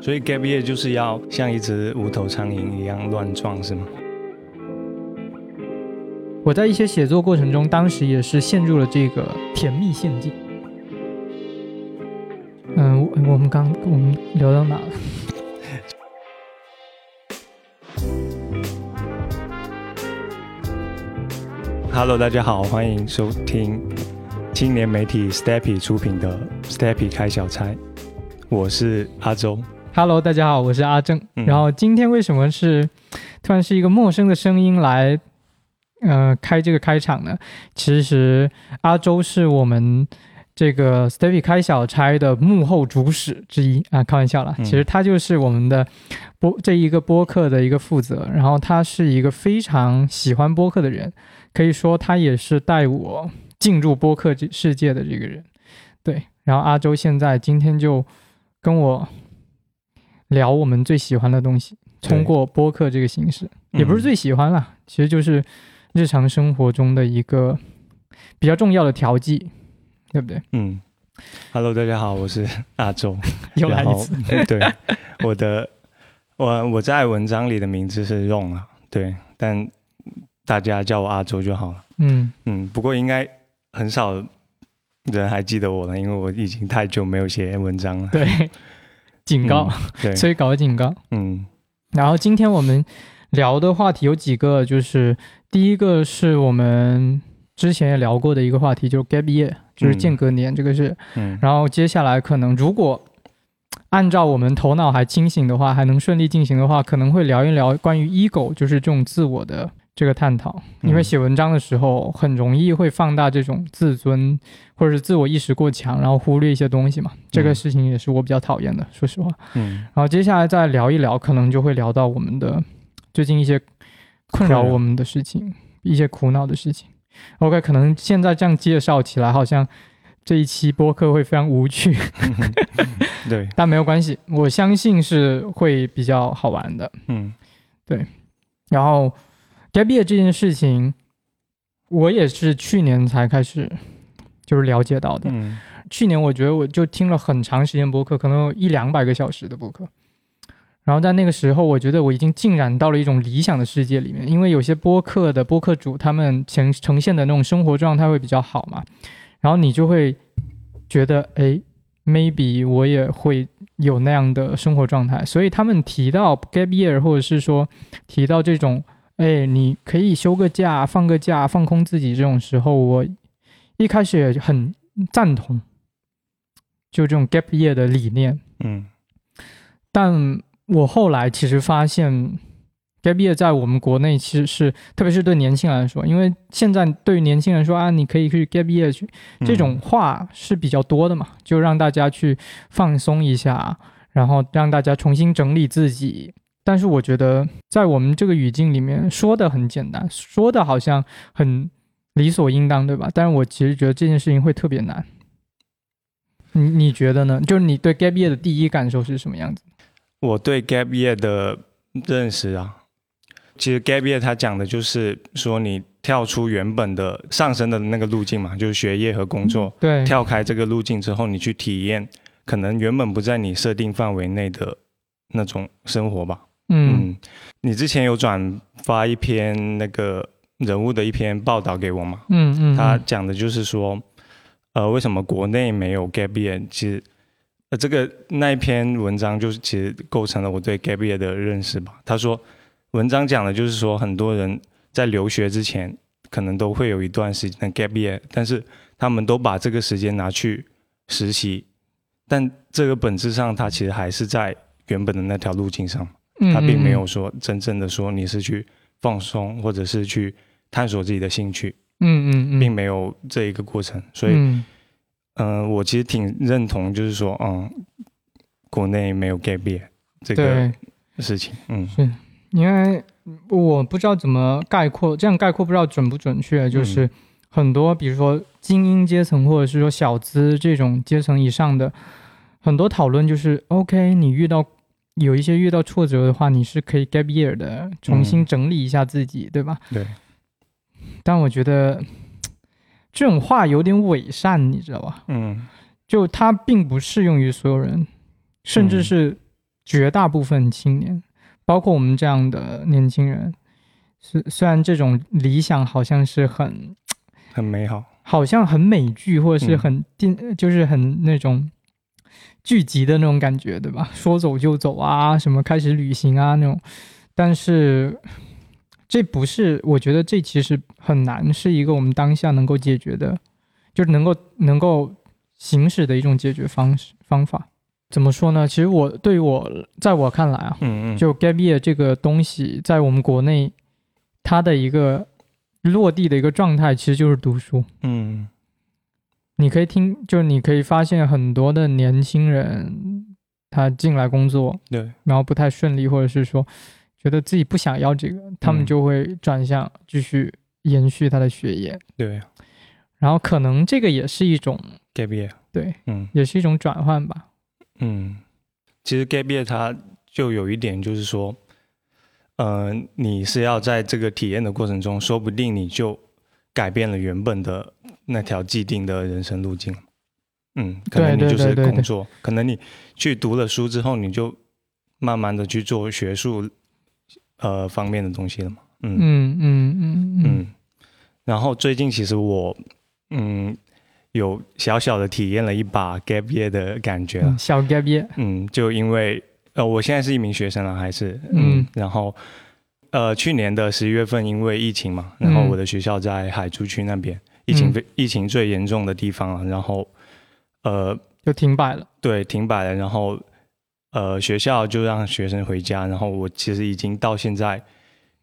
所以 gap year 就是要像一只无头苍蝇一样乱撞，是吗？我在一些写作过程中，当时也是陷入了这个甜蜜陷阱。嗯，我们刚我们聊到哪了？Hello，大家好，欢迎收听青年媒体 Steppy 出品的 Steppy 开小差，我是阿周。Hello，大家好，我是阿正。然后今天为什么是突然是一个陌生的声音来呃开这个开场呢？其实阿周是我们这个 Steppy 开小差的幕后主使之一啊，开玩笑了。其实他就是我们的播这一个播客的一个负责，然后他是一个非常喜欢播客的人。可以说他也是带我进入播客这世界的这个人，对。然后阿周现在今天就跟我聊我们最喜欢的东西，通过播客这个形式，也不是最喜欢了，其实就是日常生活中的一个比较重要的调剂，对不对？嗯。Hello，大家好，我是阿周，又来一次。对，我的我我在文章里的名字是 Ron 啊，对，但。大家叫我阿周就好了。嗯嗯，不过应该很少人还记得我了，因为我已经太久没有写文章了。对，警告，对，催稿警告。嗯，然后今天我们聊的话题有几个，就是第一个是我们之前也聊过的一个话题，就是 gap year，就是间隔年，这个是。嗯。然后接下来可能如果按照我们头脑还清醒的话，还能顺利进行的话，可能会聊一聊关于 ego，就是这种自我的。这个探讨，因为写文章的时候很容易会放大这种自尊或者是自我意识过强，然后忽略一些东西嘛。这个事情也是我比较讨厌的，说实话。嗯。然后接下来再聊一聊，可能就会聊到我们的最近一些困扰我们的事情，一些苦恼的事情。OK，可能现在这样介绍起来，好像这一期播客会非常无趣。对。但没有关系，我相信是会比较好玩的。嗯，对。然后。Gap year 这件事情，我也是去年才开始就是了解到的。嗯，去年我觉得我就听了很长时间播客，可能有一两百个小时的播客。然后在那个时候，我觉得我已经浸染到了一种理想的世界里面，因为有些播客的播客主他们呈呈现的那种生活状态会比较好嘛。然后你就会觉得，哎，maybe 我也会有那样的生活状态。所以他们提到 gap year，或者是说提到这种。哎，你可以休个假，放个假，放空自己。这种时候，我一开始也很赞同，就这种 gap year 的理念。嗯，但我后来其实发现，gap year 在我们国内其实是，特别是对年轻人来说，因为现在对于年轻人说啊，你可以去 gap year 去，这种话是比较多的嘛，就让大家去放松一下，然后让大家重新整理自己。但是我觉得，在我们这个语境里面说的很简单，说的好像很理所应当，对吧？但是我其实觉得这件事情会特别难。你你觉得呢？就是你对 gap year 的第一感受是什么样子？我对 gap year 的认识啊，其实 gap year 它讲的就是说你跳出原本的上升的那个路径嘛，就是学业和工作，对，跳开这个路径之后，你去体验可能原本不在你设定范围内的那种生活吧。嗯，你之前有转发一篇那个人物的一篇报道给我吗？嗯嗯，他讲的就是说，呃，为什么国内没有 gap year？其实，呃，这个那一篇文章就是其实构成了我对 gap year 的认识吧。他说，文章讲的就是说，很多人在留学之前可能都会有一段时间的 gap year，但是他们都把这个时间拿去实习，但这个本质上他其实还是在原本的那条路径上。他并没有说真正的说你是去放松，或者是去探索自己的兴趣，嗯嗯嗯，并没有这一个过程，所以，嗯，我其实挺认同，就是说，嗯，国内没有 gap year 这个事情，嗯，是。因为我不知道怎么概括，这样概括不知道准不准确，就是很多，比如说精英阶层或者是说小资这种阶层以上的很多讨论，就是 OK，你遇到。有一些遇到挫折的话，你是可以 gap year 的，重新整理一下自己，对吧？对。但我觉得这种话有点伪善，你知道吧？嗯。就它并不适用于所有人，甚至是绝大部分青年，包括我们这样的年轻人，虽虽然这种理想好像是很很美好，好像很美剧或者是很电，就是很那种剧集的那种感觉，对吧？说走就走啊，什么开始旅行啊那种，但是这不是，我觉得这其实很难是一个我们当下能够解决的，就是能够能够行使的一种解决方式方法。怎么说呢？其实我对于我，在我看来啊，嗯嗯，就 gap year 这个东西，在我们国内，它的一个落地的一个状态，其实就是读书。嗯，你可以听，就是你可以发现很多的年轻人，他进来工作，对，然后不太顺利，或者是说觉得自己不想要这个，他们就会转向继续延续他的学业。对，然后可能这个也是一种 gap year，对，嗯，也是一种转换吧。嗯，其实 gap year 它就有一点就是说，嗯，你是要在这个体验的过程中，说不定你就改变了原本的那条既定的人生路径。嗯，可能你就是工作，可能你去读了书之后，你就慢慢的去做学术呃方面的东西了嘛。嗯嗯嗯嗯嗯。然后最近其实我嗯。有小小的体验了一把 gap year 的感觉了，小 gap year，嗯，就因为呃，我现在是一名学生了，还是嗯，然后呃，去年的十一月份因为疫情嘛，然后我的学校在海珠区那边，疫情非疫情最严重的地方了，然后呃，就停摆了，对，停摆了，然后呃，学校就让学生回家，然后我其实已经到现在。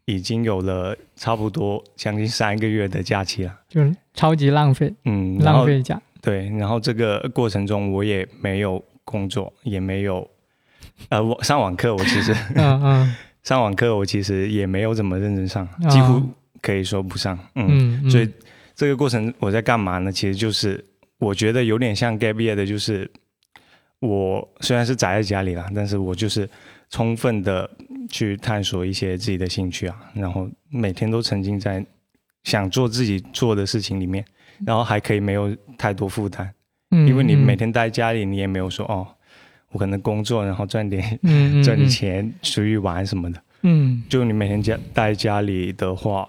已经有了差不多将近三个月的假期了，就是超级浪费，嗯，浪费假。对，然后这个过程中我也没有工作，也没有，呃，我上网课，我其实，嗯嗯，上网课我其实也没有怎么认真上，几乎可以说不上，嗯，所以这个过程我在干嘛呢？其实就是我觉得有点像 gap year 的，就是我虽然是宅在家里了，但是我就是充分的。去探索一些自己的兴趣啊，然后每天都沉浸在想做自己做的事情里面，然后还可以没有太多负担，嗯，因为你每天待家里，你也没有说哦，我可能工作然后赚点赚点钱出去玩什么的，嗯，就你每天家待家里的话，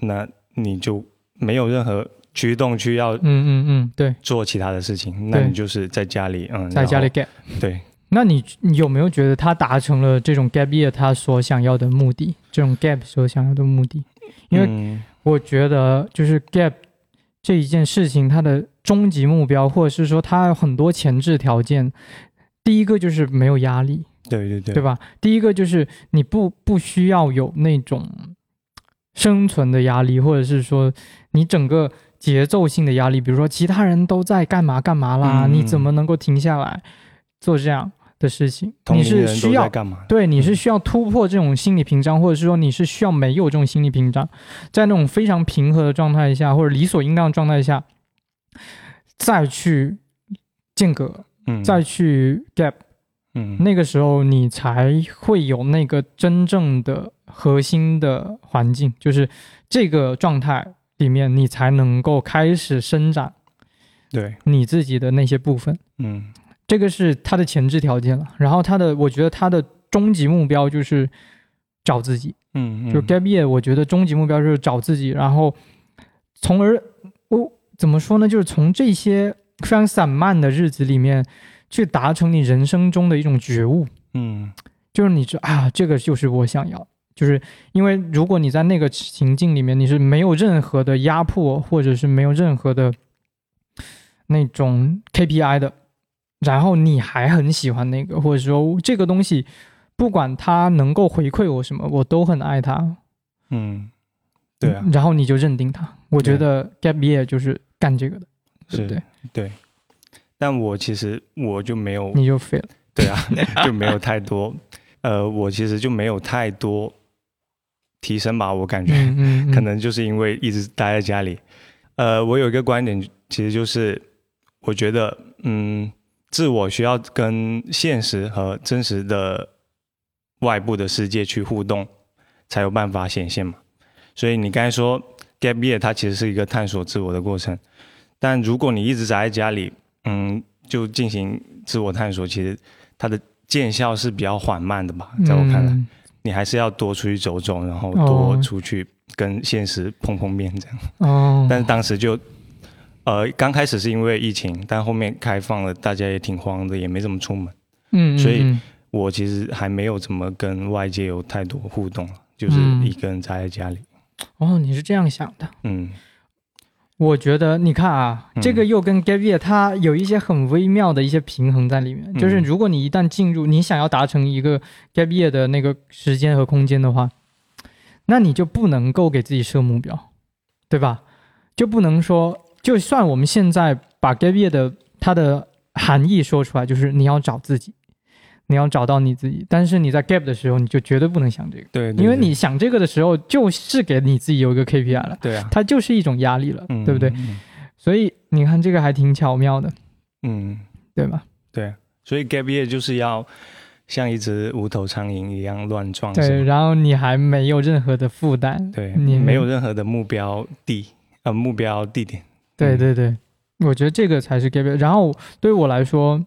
那你就没有任何驱动去要嗯嗯嗯对做其他的事情，那你就是在家里嗯在家里 gap 对。那你你有没有觉得他达成了这种 gap year 他所想要的目的？这种 gap 所想要的目的？因为我觉得就是 gap 这一件事情，它的终极目标，或者是说它有很多前置条件。第一个就是没有压力，对对对，对吧？第一个就是你不不需要有那种生存的压力，或者是说你整个节奏性的压力，比如说其他人都在干嘛干嘛啦，你怎么能够停下来做这样？的事情，你是需要干嘛？对，你是需要突破这种心理屏障，或者是说你是需要没有这种心理屏障，在那种非常平和的状态下，或者理所应当的状态下，再去间隔，嗯，再去 gap，嗯，那个时候你才会有那个真正的核心的环境，就是这个状态里面，你才能够开始生长，对。你自己的那些部分，嗯。这个是它的前置条件了，然后它的，我觉得它的终极目标就是找自己，嗯，就 gap year，我觉得终极目标就是找自己，然后从而我怎么说呢，就是从这些非常散漫的日子里面去达成你人生中的一种觉悟，嗯，就是你知啊，这个就是我想要，就是因为如果你在那个情境里面，你是没有任何的压迫，或者是没有任何的那种 KPI 的。然后你还很喜欢那个，或者说这个东西，不管它能够回馈我什么，我都很爱它。嗯，对啊。然后你就认定它。我觉得 gap year 就是干这个的，对不对？对。但我其实我就没有，你就废了。对啊，就没有太多。呃，我其实就没有太多提升吧，我感觉，可能就是因为一直待在家里。呃，我有一个观点，其实就是我觉得，嗯。自我需要跟现实和真实的外部的世界去互动，才有办法显现嘛。所以你刚才说 gap year 它其实是一个探索自我的过程，但如果你一直宅在家里，嗯，就进行自我探索，其实它的见效是比较缓慢的吧，在我看来，你还是要多出去走走，然后多出去跟现实碰碰面这样。哦。但是当时就，呃，刚开始是因为疫情，但后面开放了，大家也挺慌的，也没怎么出门。嗯。所以我其实还没有怎么跟外界有太多互动，就是一个人宅在家里。哦，你是这样想的。嗯。我觉得你看啊，这个又跟 gap year 它有一些很微妙的一些平衡在里面。就是如果你一旦进入，你想要达成一个 gap year 的那个时间和空间的话，那你就不能够给自己设目标，对吧？就不能说，就算我们现在把 gap year 的它的含义说出来，就是你要找自己。你要找到你自己，但是你在 gap 的时候，你就绝对不能想这个，对，因为你想这个的时候，就是给你自己有一个 KPI 了，对啊，它就是一种压力了，对不对？所以你看这个还挺巧妙的，嗯，对吧？对，所以 gap year 就是要像一只无头苍蝇一样乱撞，对，然后你还没有任何的负担，对你没有任何的目标地呃目标地点，对对对，我觉得这个才是 gap year。然后对于我来说。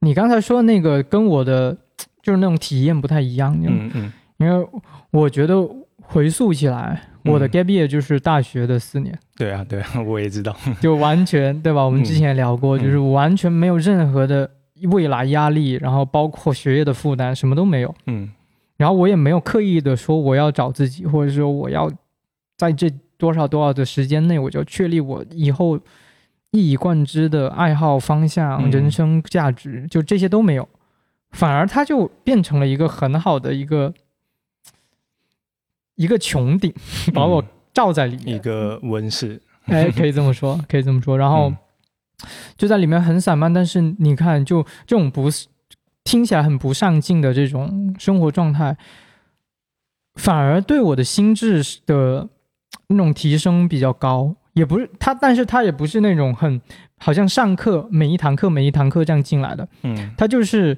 你刚才说那个跟我的就是那种体验不太一样，嗯嗯，因为我觉得回溯起来，我的 gap year 就是大学的四年。对啊，对，啊，我也知道，就完全对吧？我们之前也聊过，就是完全没有任何的未来压力，然后包括学业的负担，什么都没有。嗯，然后我也没有刻意的说我要找自己，或者说我要在这多少多少的时间内，我就确立我以后。一以贯之的爱好方向、人生价值，就这些都没有，反而他就变成了一个很好的一个一个穹顶，把我罩在里面，一个温室。哎，可以这么说，可以这么说。然后就在里面很散漫，但是你看，就这种不听起来很不上进的这种生活状态，反而对我的心智的那种提升比较高。也不是他，但是他也不是那种很好像上课每一堂课每一堂课这样进来的，嗯，他就是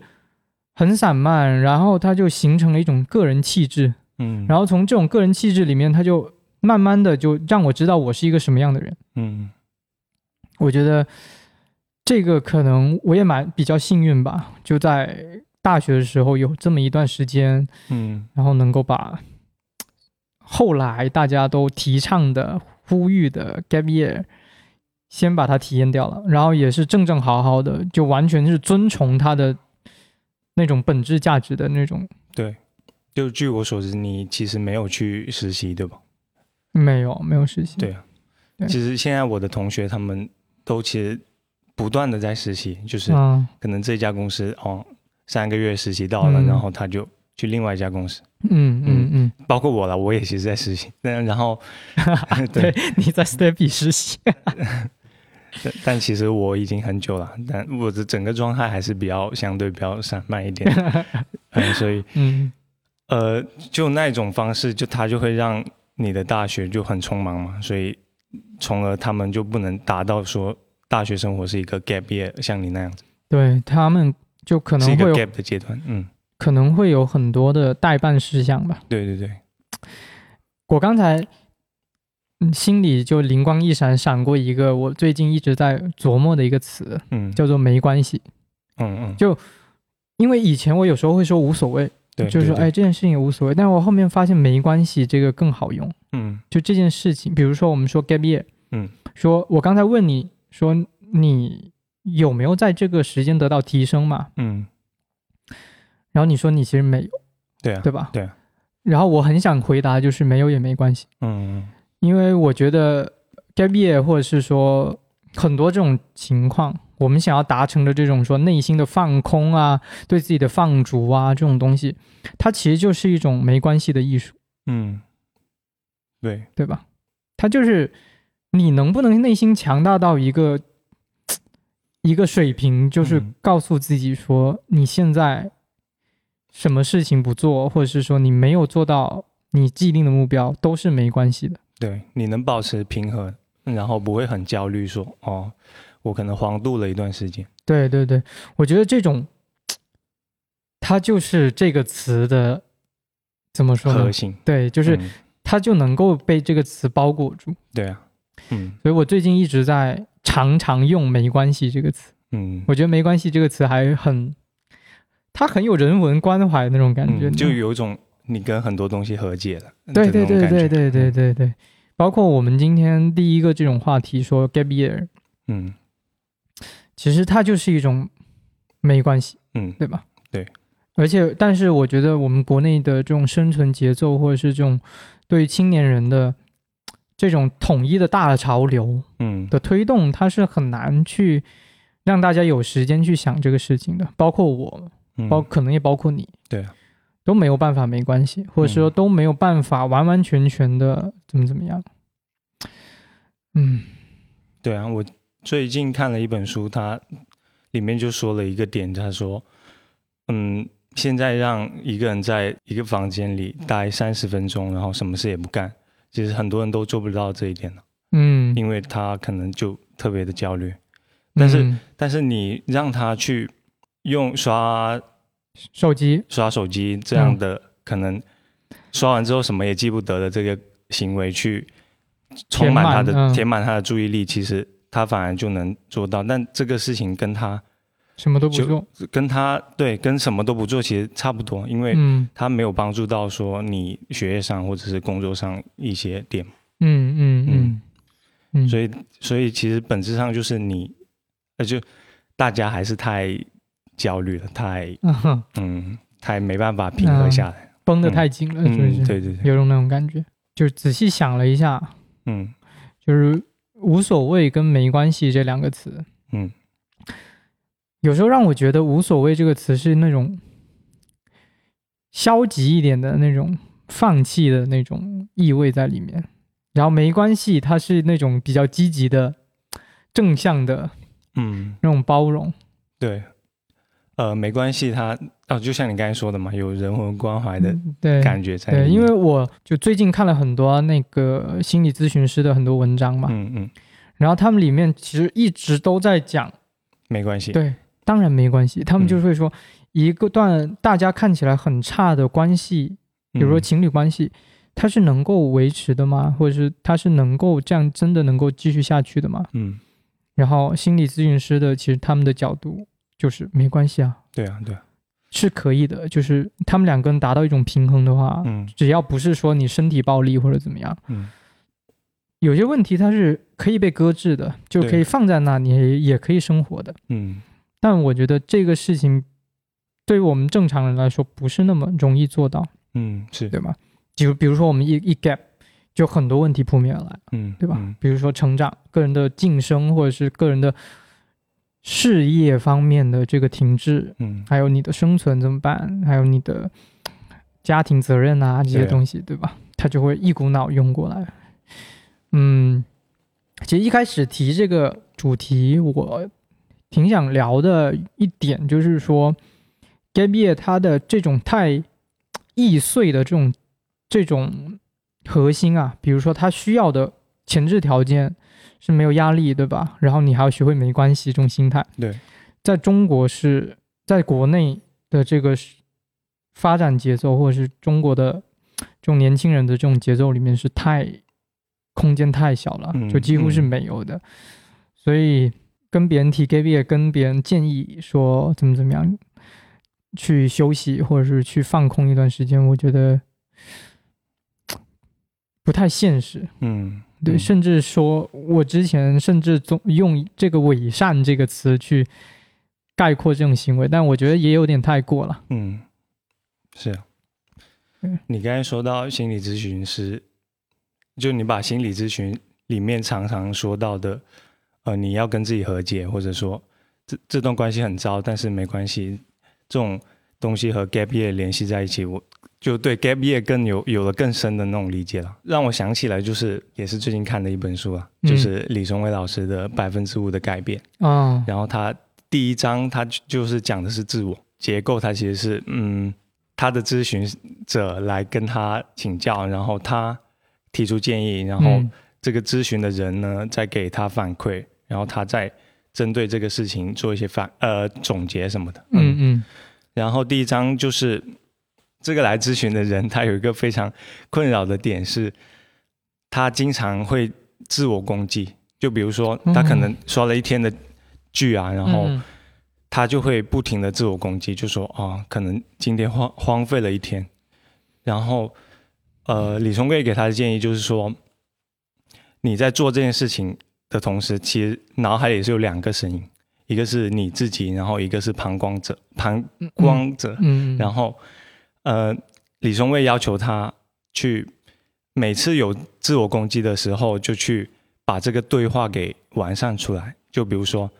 很散漫，然后他就形成了一种个人气质，嗯，然后从这种个人气质里面，他就慢慢的就让我知道我是一个什么样的人，嗯，我觉得这个可能我也蛮比较幸运吧，就在大学的时候有这么一段时间，嗯，然后能够把后来大家都提倡的。呼吁的 gap year，先把它体验掉了，然后也是正正好好的，就完全是遵从它的那种本质价值的那种。对，就据我所知，你其实没有去实习，对吧？没有，没有实习。对啊，其实现在我的同学他们都其实不断的在实习，就是可能这家公司哦，三个月实习到了，然后他就。去另外一家公司，嗯嗯嗯，包括我了，我也其实在实习。但然后，对，你在 Stepy 实习，但 但其实我已经很久了，但我的整个状态还是比较相对比较散漫一点，嗯，所以，嗯，呃，就那种方式，就他就会让你的大学就很匆忙嘛，所以，从而他们就不能达到说大学生活是一个 gap year，像你那样子，对他们就可能会有 gap 的阶段，嗯。可能会有很多的代办事项吧。对对对，我刚才心里就灵光一闪，闪过一个我最近一直在琢磨的一个词，嗯，叫做没关系。嗯嗯，就因为以前我有时候会说无所谓，对，就是说哎这件事情也无所谓，但是我后面发现没关系这个更好用。嗯，就这件事情，比如说我们说 gap year，嗯，说我刚才问你说你有没有在这个时间得到提升嘛？嗯。然后你说你其实没有，对啊，对吧？对。然后我很想回答，就是没有也没关系。嗯。因为我觉得 gap year 或者是说很多这种情况，我们想要达成的这种说内心的放空啊，对自己的放逐啊这种东西，它其实就是一种没关系的艺术。嗯。对。对吧？它就是你能不能内心强大到一个一个水平，就是告诉自己说你现在。什么事情不做，或者是说你没有做到你既定的目标，都是没关系的。对，你能保持平衡，然后不会很焦虑，说哦，我可能黄度了一段时间。对对对，我觉得这种，它就是这个词的怎么说呢？核心。对，就是它就能够被这个词包裹住。对啊，嗯，所以我最近一直在常常用“没关系”这个词。嗯，我觉得“没关系”这个词还很。他很有人文关怀那种感觉，就有一种你跟很多东西和解了。对对对对对对对对，包括我们今天第一个这种话题说 gap year，嗯，其实它就是一种没关系，嗯，对吧？对。而且，但是我觉得我们国内的这种生存节奏，或者是这种对青年人的这种统一的大的潮流，嗯，的推动，它是很难去让大家有时间去想这个事情的，包括我。包可能也包括你，对，都没有办法，没关系，或者说都没有办法完完全全的怎么怎么样。嗯，对啊，我最近看了一本书，它里面就说了一个点，他说，嗯，现在让一个人在一个房间里待三十分钟，然后什么事也不干，其实很多人都做不到这一点了。嗯，因为。他可能就特别的焦虑，但是但是你让他去。用刷手机、刷手机这样的可能刷完之后什么也记不得的这个行为去充满他的填满他的注意力，其实他反而就能做到。但这个事情跟他什么都不做，跟他对跟什么都不做其实差不多，因为他没有帮助到说你学业上或者是工作上一些点。嗯嗯嗯嗯，所以所以其实本质上就是你，那就大家还是太。焦虑了，太嗯，太没办法平和下来，绷得太紧了，是不是？对对对，有种那种感觉。就仔细想了一下，嗯，就是无所谓跟没关系这两个词，嗯，有时候让我觉得无所谓这个词是那种消极一点的那种放弃的那种意味在里面，然后没关系，它是那种比较积极的正向的，嗯，那种包容，对。呃，没关系，他哦，就像你刚才说的嘛，有人文关怀的感觉在。对，因为我就最近看了很多那个心理咨询师的很多文章嘛，嗯嗯，然后他们里面其实一直都在讲没关系，对，当然没关系，他们就会说一个段大家看起来很差的关系，比如说情侣关系，它是能够维持的吗？或者是它是能够这样真的能够继续下去的吗？嗯，然后心理咨询师的其实他们的角度。就是没关系啊，对啊，对，是可以的。就是他们两个人达到一种平衡的话，嗯，只要不是说你身体暴力或者怎么样，嗯，有些问题它是可以被搁置的，就可以放在那，里也可以生活的，嗯。但我觉得这个事情对于我们正常人来说不是那么容易做到，嗯，是对吧？就比如说我们一一 gap，就很多问题扑面而来，嗯，对吧？比如说成长、个人的晋升或者是个人的。事业方面的这个停滞，嗯，还有你的生存怎么办？还有你的家庭责任啊，这些东西，对吧？他就会一股脑涌过来。嗯，其实一开始提这个主题，我挺想聊的一点就是说 year 它的这种太易碎的这种这种核心啊，比如说它需要的前置条件。是没有压力，对吧？然后你还要学会没关系这种心态。对，在中国是在国内的这个发展节奏，或者是中国的这种年轻人的这种节奏里面是太空间太小了，就几乎是没有的。所以跟别人提 gap year，跟别人建议说怎么怎么样去休息，或者是去放空一段时间，我觉得不太现实。嗯。对，甚至说，我之前甚至总用这个“伪善”这个词去概括这种行为，但我觉得也有点太过了。嗯，是啊。你刚才说到心理咨询师，就你把心理咨询里面常常说到的，呃，你要跟自己和解，或者说这这段关系很糟，但是没关系，这种东西和 gap year 联系在一起，我。就对 gap year 更有有了更深的那种理解了，让我想起来就是也是最近看的一本书啊，就是李松蔚老师的百分之五的改变啊。然后他第一章他就是讲的是自我结构，他其实是嗯他的咨询者来跟他请教，然后他提出建议，然后这个咨询的人呢再给他反馈，然后他再针对这个事情做一些反呃总结什么的。嗯嗯。然后第一章就是。这个来咨询的人，他有一个非常困扰的点是，他经常会自我攻击。就比如说，他可能刷了一天的剧啊，然后他就会不停的自我攻击，就说啊，可能今天荒荒废了一天。然后，呃，李松贵给他的建议就是说，你在做这件事情的同时，其实脑海里是有两个声音，一个是你自己，然后一个是旁观者，旁观者。嗯。然后，呃，李松蔚要求他去每次有自我攻击的时候，就去把这个对话给完善出来。就比如说，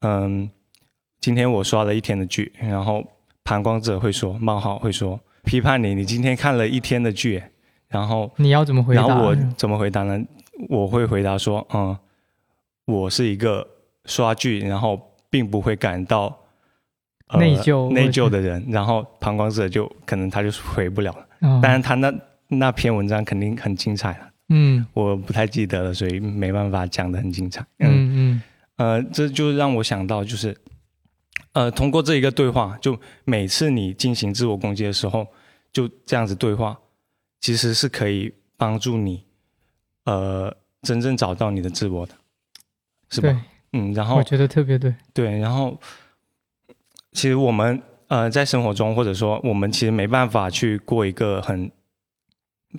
嗯，今天我刷了一天的剧，然后旁观者会说冒号会说。批判你，你今天看了一天的剧，然后你要怎么回答？然后我怎么回答呢？我会回答说，嗯，我是一个刷剧，然后并不会感到内疚内疚的人。然后旁观者就可能他就回不了了。当然，他那那篇文章肯定很精彩了。嗯，我不太记得了，所以没办法讲的很精彩。嗯嗯，呃，这就让我想到就是。呃，通过这一个对话，就每次你进行自我攻击的时候，就这样子对话，其实是可以帮助你，呃，真正找到你的自我的，是吧？嗯，然后我觉得特别对。对，然后其实我们呃在生活中，或者说我们其实没办法去过一个很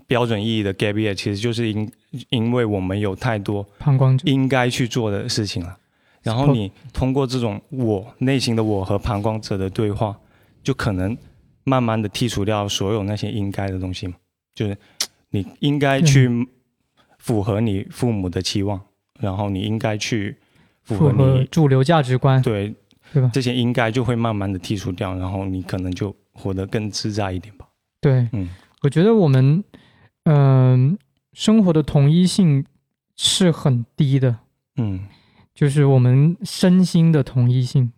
标准意义的 gap year，其实就是因因为我们有太多旁观者应该去做的事情了。然后你通过这种我内心的我和旁观者的对话，就可能慢慢的剔除掉所有那些应该的东西嘛，就是你应该去符合你父母的期望，然后你应该去符合你主流价值观，对对吧？这些应该就会慢慢的剔除掉，然后你可能就活得更自在一点吧。对，嗯，我觉得我们嗯生活的同一性是很低的，嗯。就是我们身心的同一性，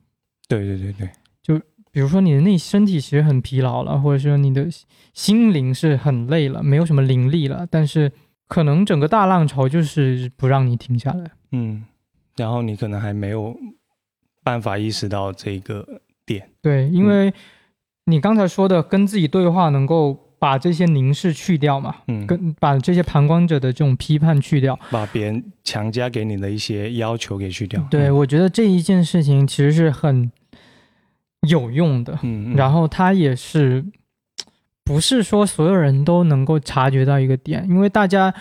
对对对对，就比如说你的内身体其实很疲劳了，或者说你的心灵是很累了，没有什么灵力了，但是可能整个大浪潮就是不让你停下来，嗯，然后你可能还没有办法意识到这个点，对，因为你刚才说的跟自己对话能够。把这些凝视去掉嘛，嗯，跟把这些旁观者的这种批判去掉，把别人强加给你的一些要求给去掉。对，我觉得这一件事情其实是很有用的，嗯，然后它也是不是说所有人都能够察觉到一个点，因为大家，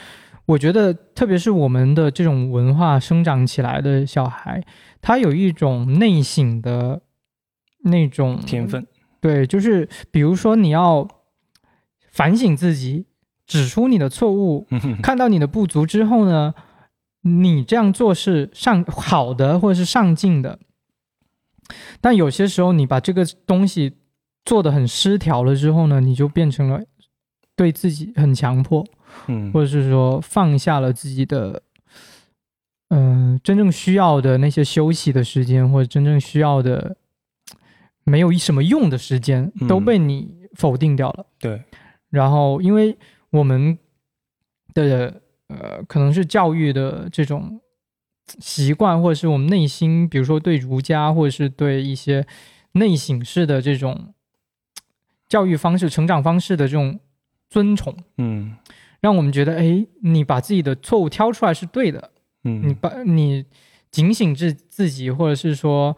我觉得特别是我们的这种文化生长起来的小孩，他有一种内省的那种天分，对，就是比如说你要。反省自己，指出你的错误，看到你的不足之后呢，你这样做是上好的或者是上进的。但有些时候你把这个东西做的很失调了之后呢，你就变成了对自己很强迫，嗯，或者是说放下了自己的，嗯，真正需要的那些休息的时间，或者真正需要的没有什么用的时间都被你否定掉了。对。然后，因为我们的呃，可能是教育的这种习惯，或者是我们内心，比如说对儒家，或者是对一些内省式的这种教育方式、成长方式的这种尊崇，嗯，让我们觉得，哎，你把自己的错误挑出来是对的，嗯，你把你警醒自自己，或者是说，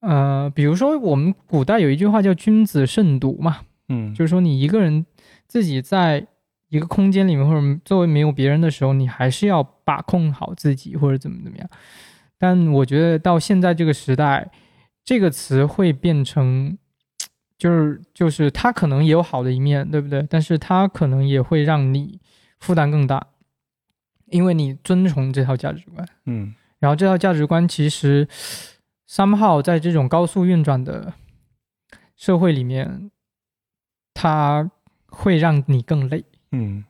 呃，比如说我们古代有一句话叫“君子慎独”嘛，嗯，就是说你一个人。自己在一个空间里面，或者作为没有别人的时候，你还是要把控好自己，或者怎么怎么样。但我觉得到现在这个时代，这个词会变成，就是就是它可能也有好的一面，对不对？但是它可能也会让你负担更大，因为你遵从这套价值观。嗯，然后这套价值观其实，somehow 在这种高速运转的社会里面，它。会让你更累，嗯，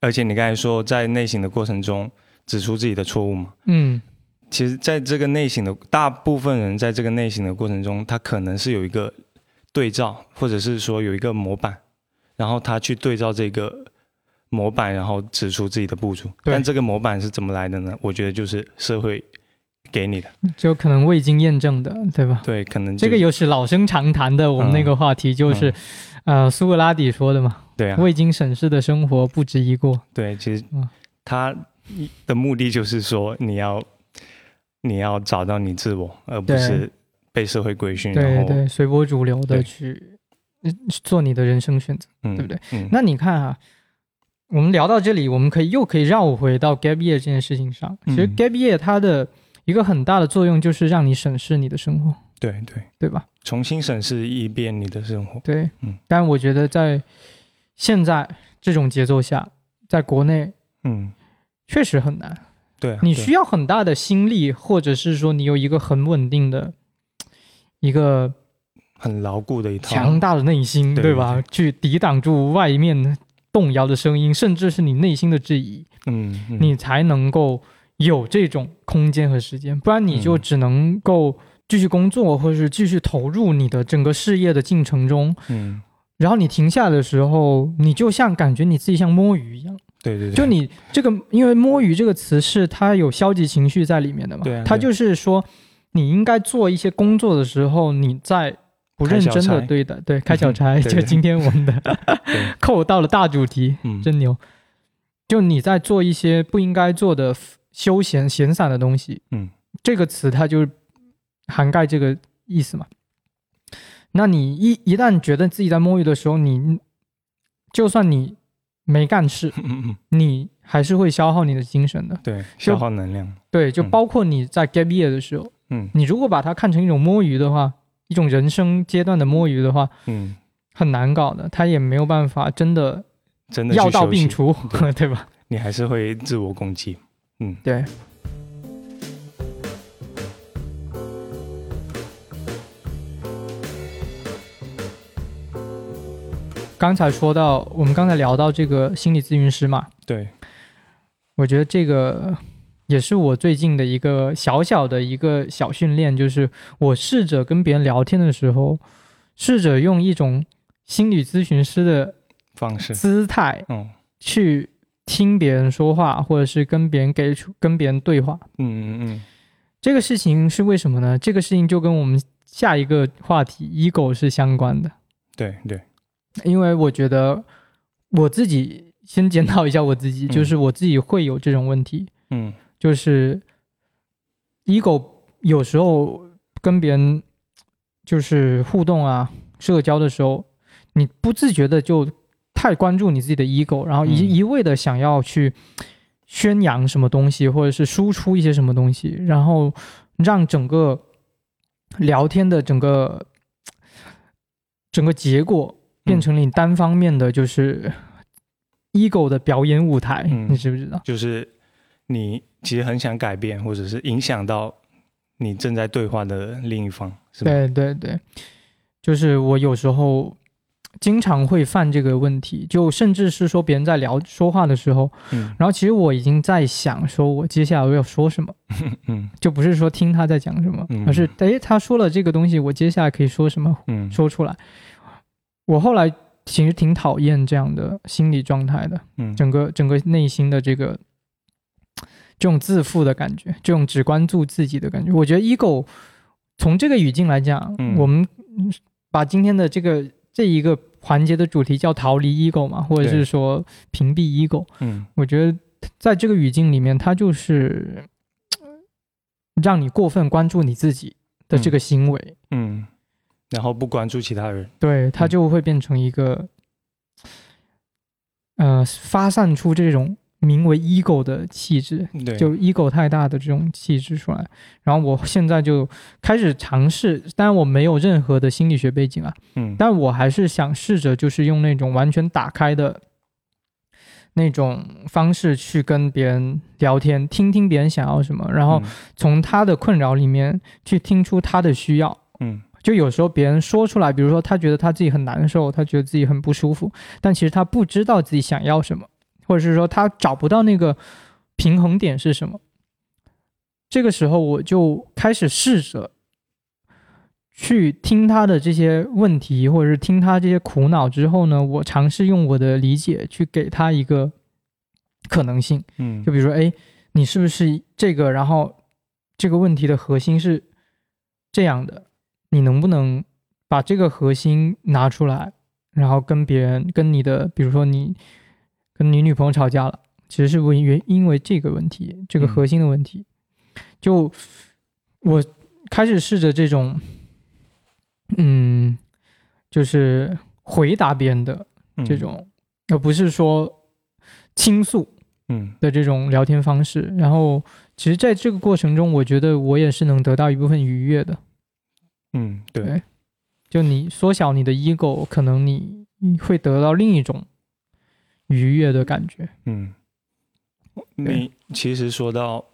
而且你刚才说在内省的过程中指出自己的错误嘛，嗯，其实在这个内省的大部分人在这个内省的过程中，他可能是有一个对照，或者是说有一个模板，然后他去对照这个模板，然后指出自己的不足。但这个模板是怎么来的呢？我觉得就是社会给你的，就可能未经验证的，对吧？对，可能这个又是老生常谈的，我们那个话题就是。呃，苏格拉底说的嘛，对啊，未经审视的生活不值一过。对，其实他的目的就是说，你要你要找到你自我，而不是被社会规训，对对，随波逐流的去做你的人生选择，对不对？那你看啊，我们聊到这里，我们可以又可以绕回到 gap year 这件事情上。其实 gap year 它的一个很大的作用就是让你审视你的生活，对对对吧？重新审视一遍你的生活，对，嗯。但我觉得在现在这种节奏下，在国内，嗯，确实很难。对，你需要很大的心力，或者是说你有一个很稳定的、一个很牢固的一套强大的内心，对吧？去抵挡住外面动摇的声音，甚至是你内心的质疑，嗯，你才能够有这种空间和时间，不然你就只能够继续工作，或者是继续投入你的整个事业的进程中，嗯，然后你停下的时候，你就像感觉你自己像摸鱼一样。对对对，就你这个，因为“摸鱼”这个词是它有消极情绪在里面的嘛？对，它就是说，你应该做一些工作的时候，你在不认真的对的，对，开小 差。就今天我们的 扣到了大主题，真牛。就你在做一些不应该做的休闲闲散的东西，嗯，这个词它就涵盖这个意思嘛。那你一一旦觉得自己在摸鱼的时候，你就算你。没干事，你还是会消耗你的精神的。对，消耗能量。对，就包括你在 gap year 的时候，嗯，你如果把它看成一种摸鱼的话，一种人生阶段的摸鱼的话，嗯，很难搞的，他也没有办法真的真的药到病除，对吧？你还是会自我攻击。嗯，对。刚才说到，我们刚才聊到这个心理咨询师嘛，对，我觉得这个也是我最近的一个小小的一个小训练，就是我试着跟别人聊天的时候，试着用一种心理咨询师的方式、姿态，嗯，去听别人说话，或者是跟别人给出、跟别人对话，嗯嗯嗯，这个事情是为什么呢？这个事情就跟我们下一个话题 ego 是相关的，对对。因为我觉得我自己先检讨一下我自己，就是我自己会有这种问题，嗯，就是 ego 有时候跟别人就是互动啊、社交的时候，你不自觉的就太关注你自己的 ego，然后一一味的想要去宣扬什么东西，或者是输出一些什么东西，然后让整个聊天的整个整个结果。变成了你单方面的就是 ego 的表演舞台，你知不知道？就是你其实很想改变，或者是影响到你正在对话的另一方，是吧？对对对，就是我有时候经常会犯这个问题，就甚至是说别人在聊说话的时候，嗯，然后其实我已经在想，说我接下来要说什么，嗯，就不是说听他在讲什么，而是诶他说了这个东西，我接下来可以说什么，嗯，说出来。我后来其实挺讨厌这样的心理状态的，嗯，整个整个内心的这个这种自负的感觉，这种只关注自己的感觉。我觉得 ego 从这个语境来讲，我们把今天的这个这一个环节的主题叫逃离 ego 嘛，或者是说屏蔽 ego，嗯，我觉得在这个语境里面，它就是让你过分关注你自己的这个行为，嗯。然后不关注其他人，对他就会变成一个，呃，发散出这种名为 ego 的气质，就 ego 太大的这种气质出来。然后我现在就开始尝试，当然我没有任何的心理学背景啊，嗯，但我还是想试着就是用那种完全打开的那种方式去跟别人聊天，听听别人想要什么，然后从他的困扰里面去听出他的需要，嗯。就有时候别人说出来，比如说他觉得他自己很难受，他觉得自己很不舒服，但其实他不知道自己想要什么，或者是说他找不到那个平衡点是什么。这个时候我就开始试着去听他的这些问题，或者是听他这些苦恼之后呢，我尝试用我的理解去给他一个可能性。嗯，就比如说，哎，你是不是这个？然后这个问题的核心是这样的。你能不能把这个核心拿出来，然后跟别人、跟你的，比如说你跟你女朋友吵架了，其实是为原因为这个问题，这个核心的问题，就我开始试着这种嗯，就是回答别人的这种，而不是说倾诉，嗯的这种聊天方式。然后，其实在这个过程中，我觉得我也是能得到一部分愉悦的。嗯，对。就你缩小你的 ego，可能你会得到另一种愉悦的感觉。嗯，你其实说到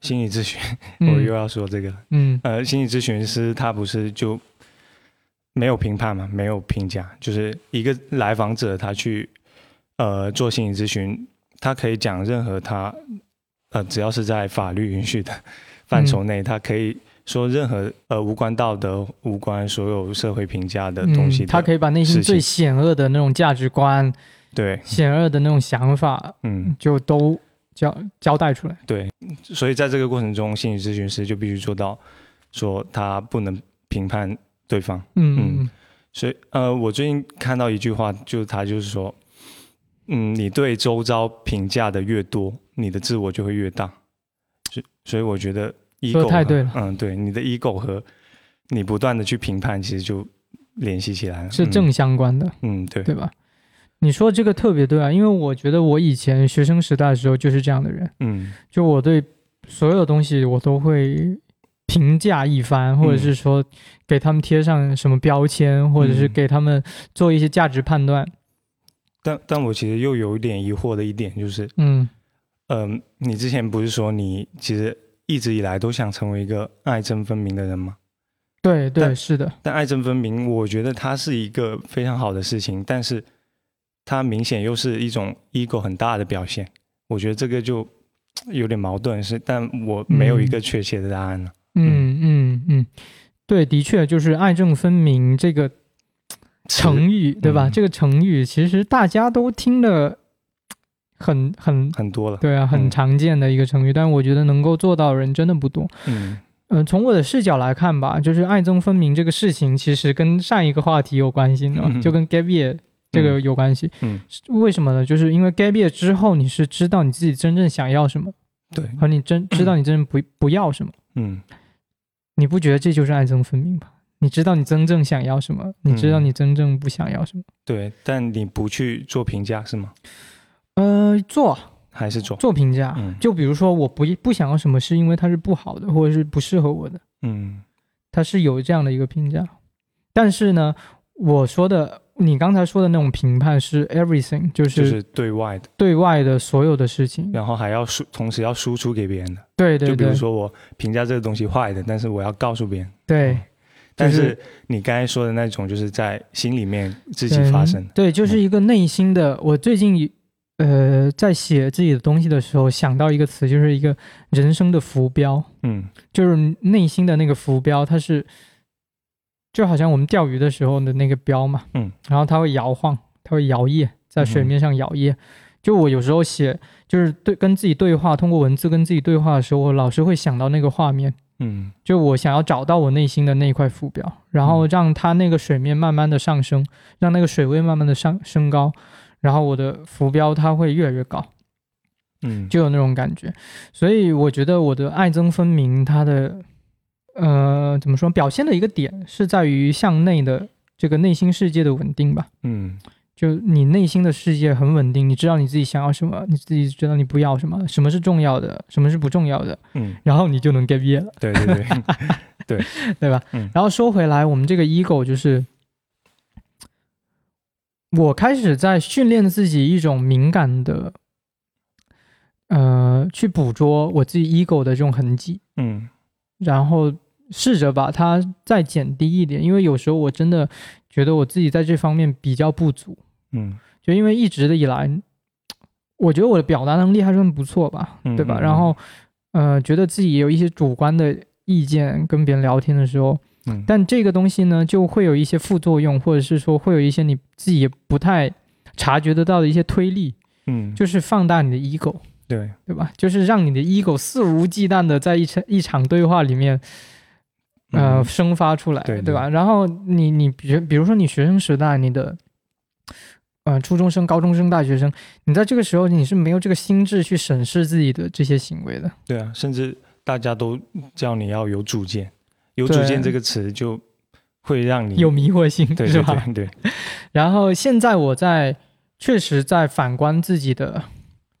心理咨询，我又要说这个。嗯，呃，心理咨询师他不是就没有评判嘛，没有评价，就是一个来访者他去呃做心理咨询，他可以讲任何他呃只要是在法律允许的范畴内，他可以。说任何呃无关道德、无关所有社会评价的东西，他可以把内心最险恶的那种价值观，对险恶的那种想法，嗯，就都交交代出来。对，所以在这个过程中，心理咨询师就必须做到，说他不能评判对方。嗯嗯。所以呃，我最近看到一句话，就是他就是说，嗯，你对周遭评价的越多，你的自我就会越大。所所以我觉得。说太对了，嗯，对，你的 ego 和你不断的去评判，其实就联系起来了，是正相关的，嗯，对，对吧？你说这个特别对啊，因为我觉得我以前学生时代的时候就是这样的人，嗯，就我对所有东西我都会评价一番，或者是说给他们贴上什么标签，或者是给他们做一些价值判断。但但我其实又有一点疑惑的一点就是，嗯嗯，你之前不是说你其实。一直以来都想成为一个爱憎分明的人吗？对对，是的。但爱憎分明，我觉得它是一个非常好的事情，但是它明显又是一种 ego 很大的表现。我觉得这个就 有点矛盾，是，但我没有一个确切的答案呢。嗯嗯嗯，对，的确就是爱憎分明这个成语，对吧？这个成语其实大家都听的。很很很多了，对啊，很常见的一个成语，但我觉得能够做到的人真的不多。嗯嗯，从我的视角来看吧，就是爱憎分明这个事情，其实跟上一个话题有关系呢，就跟 gap year 这个有关系。嗯，为什么呢？就是因为 gap year 之后，你是知道你自己真正想要什么，对，和你真知道你真正不不要什么。嗯，你不觉得这就是爱憎分明吧？你知道你真正想要什么，你知道你真正不想要什么。对，但你不去做评价是吗？呃，做还是做做评价，就比如说我不不想要什么，是因为它是不好的，或者是不适合我的，嗯，它是有这样的一个评价。但是呢，我说的你刚才说的那种评判是 everything，就是就是对外的对外的所有的事情，然后还要输，同时要输出给别人的。对对，就比如说我评价这个东西坏的，但是我要告诉别人。对，但是你刚才说的那种，就是在心里面自己发生。对，就是一个内心的。我最近。呃，在写自己的东西的时候，想到一个词，就是一个人生的浮标。嗯，就是内心的那个浮标，它是就好像我们钓鱼的时候的那个标嘛。嗯，然后它会摇晃，它会摇曳，在水面上摇曳。就我有时候写，就是对跟自己对话，通过文字跟自己对话的时候，我老是会想到那个画面。嗯，就我想要找到我内心的那一块浮标，然后让它那个水面慢慢的上升，让那个水位慢慢的上升高。然后我的浮标它会越来越高，嗯，就有那种感觉，所以我觉得我的爱憎分明，它的呃怎么说，表现的一个点是在于向内的这个内心世界的稳定吧，嗯，就你内心的世界很稳定，你知道你自己想要什么，你自己知道你不要什么，什么是重要的，什么是不重要的，嗯，然后你就能 get 业了，对对对，对对吧？嗯，然后说回来，我们这个 ego 就是。我开始在训练自己一种敏感的，呃，去捕捉我自己 ego 的这种痕迹，嗯，然后试着把它再减低一点，因为有时候我真的觉得我自己在这方面比较不足，嗯，就因为一直的以来，我觉得我的表达能力还算不错吧，对吧？然后，呃，觉得自己也有一些主观的意见，跟别人聊天的时候。但这个东西呢，就会有一些副作用，或者是说会有一些你自己不太察觉得到的一些推力，嗯，就是放大你的 ego，对对吧？就是让你的 ego 肆无忌惮的在一场一场对话里面，呃，生发出来，对对吧？然后你你比比如说你学生时代，你的呃初中生、高中生、大学生，你在这个时候你是没有这个心智去审视自己的这些行为的，对啊，甚至大家都叫你要有主见。有主见这个词就会让你有迷惑性，是吧？对。然后现在我在确实在反观自己的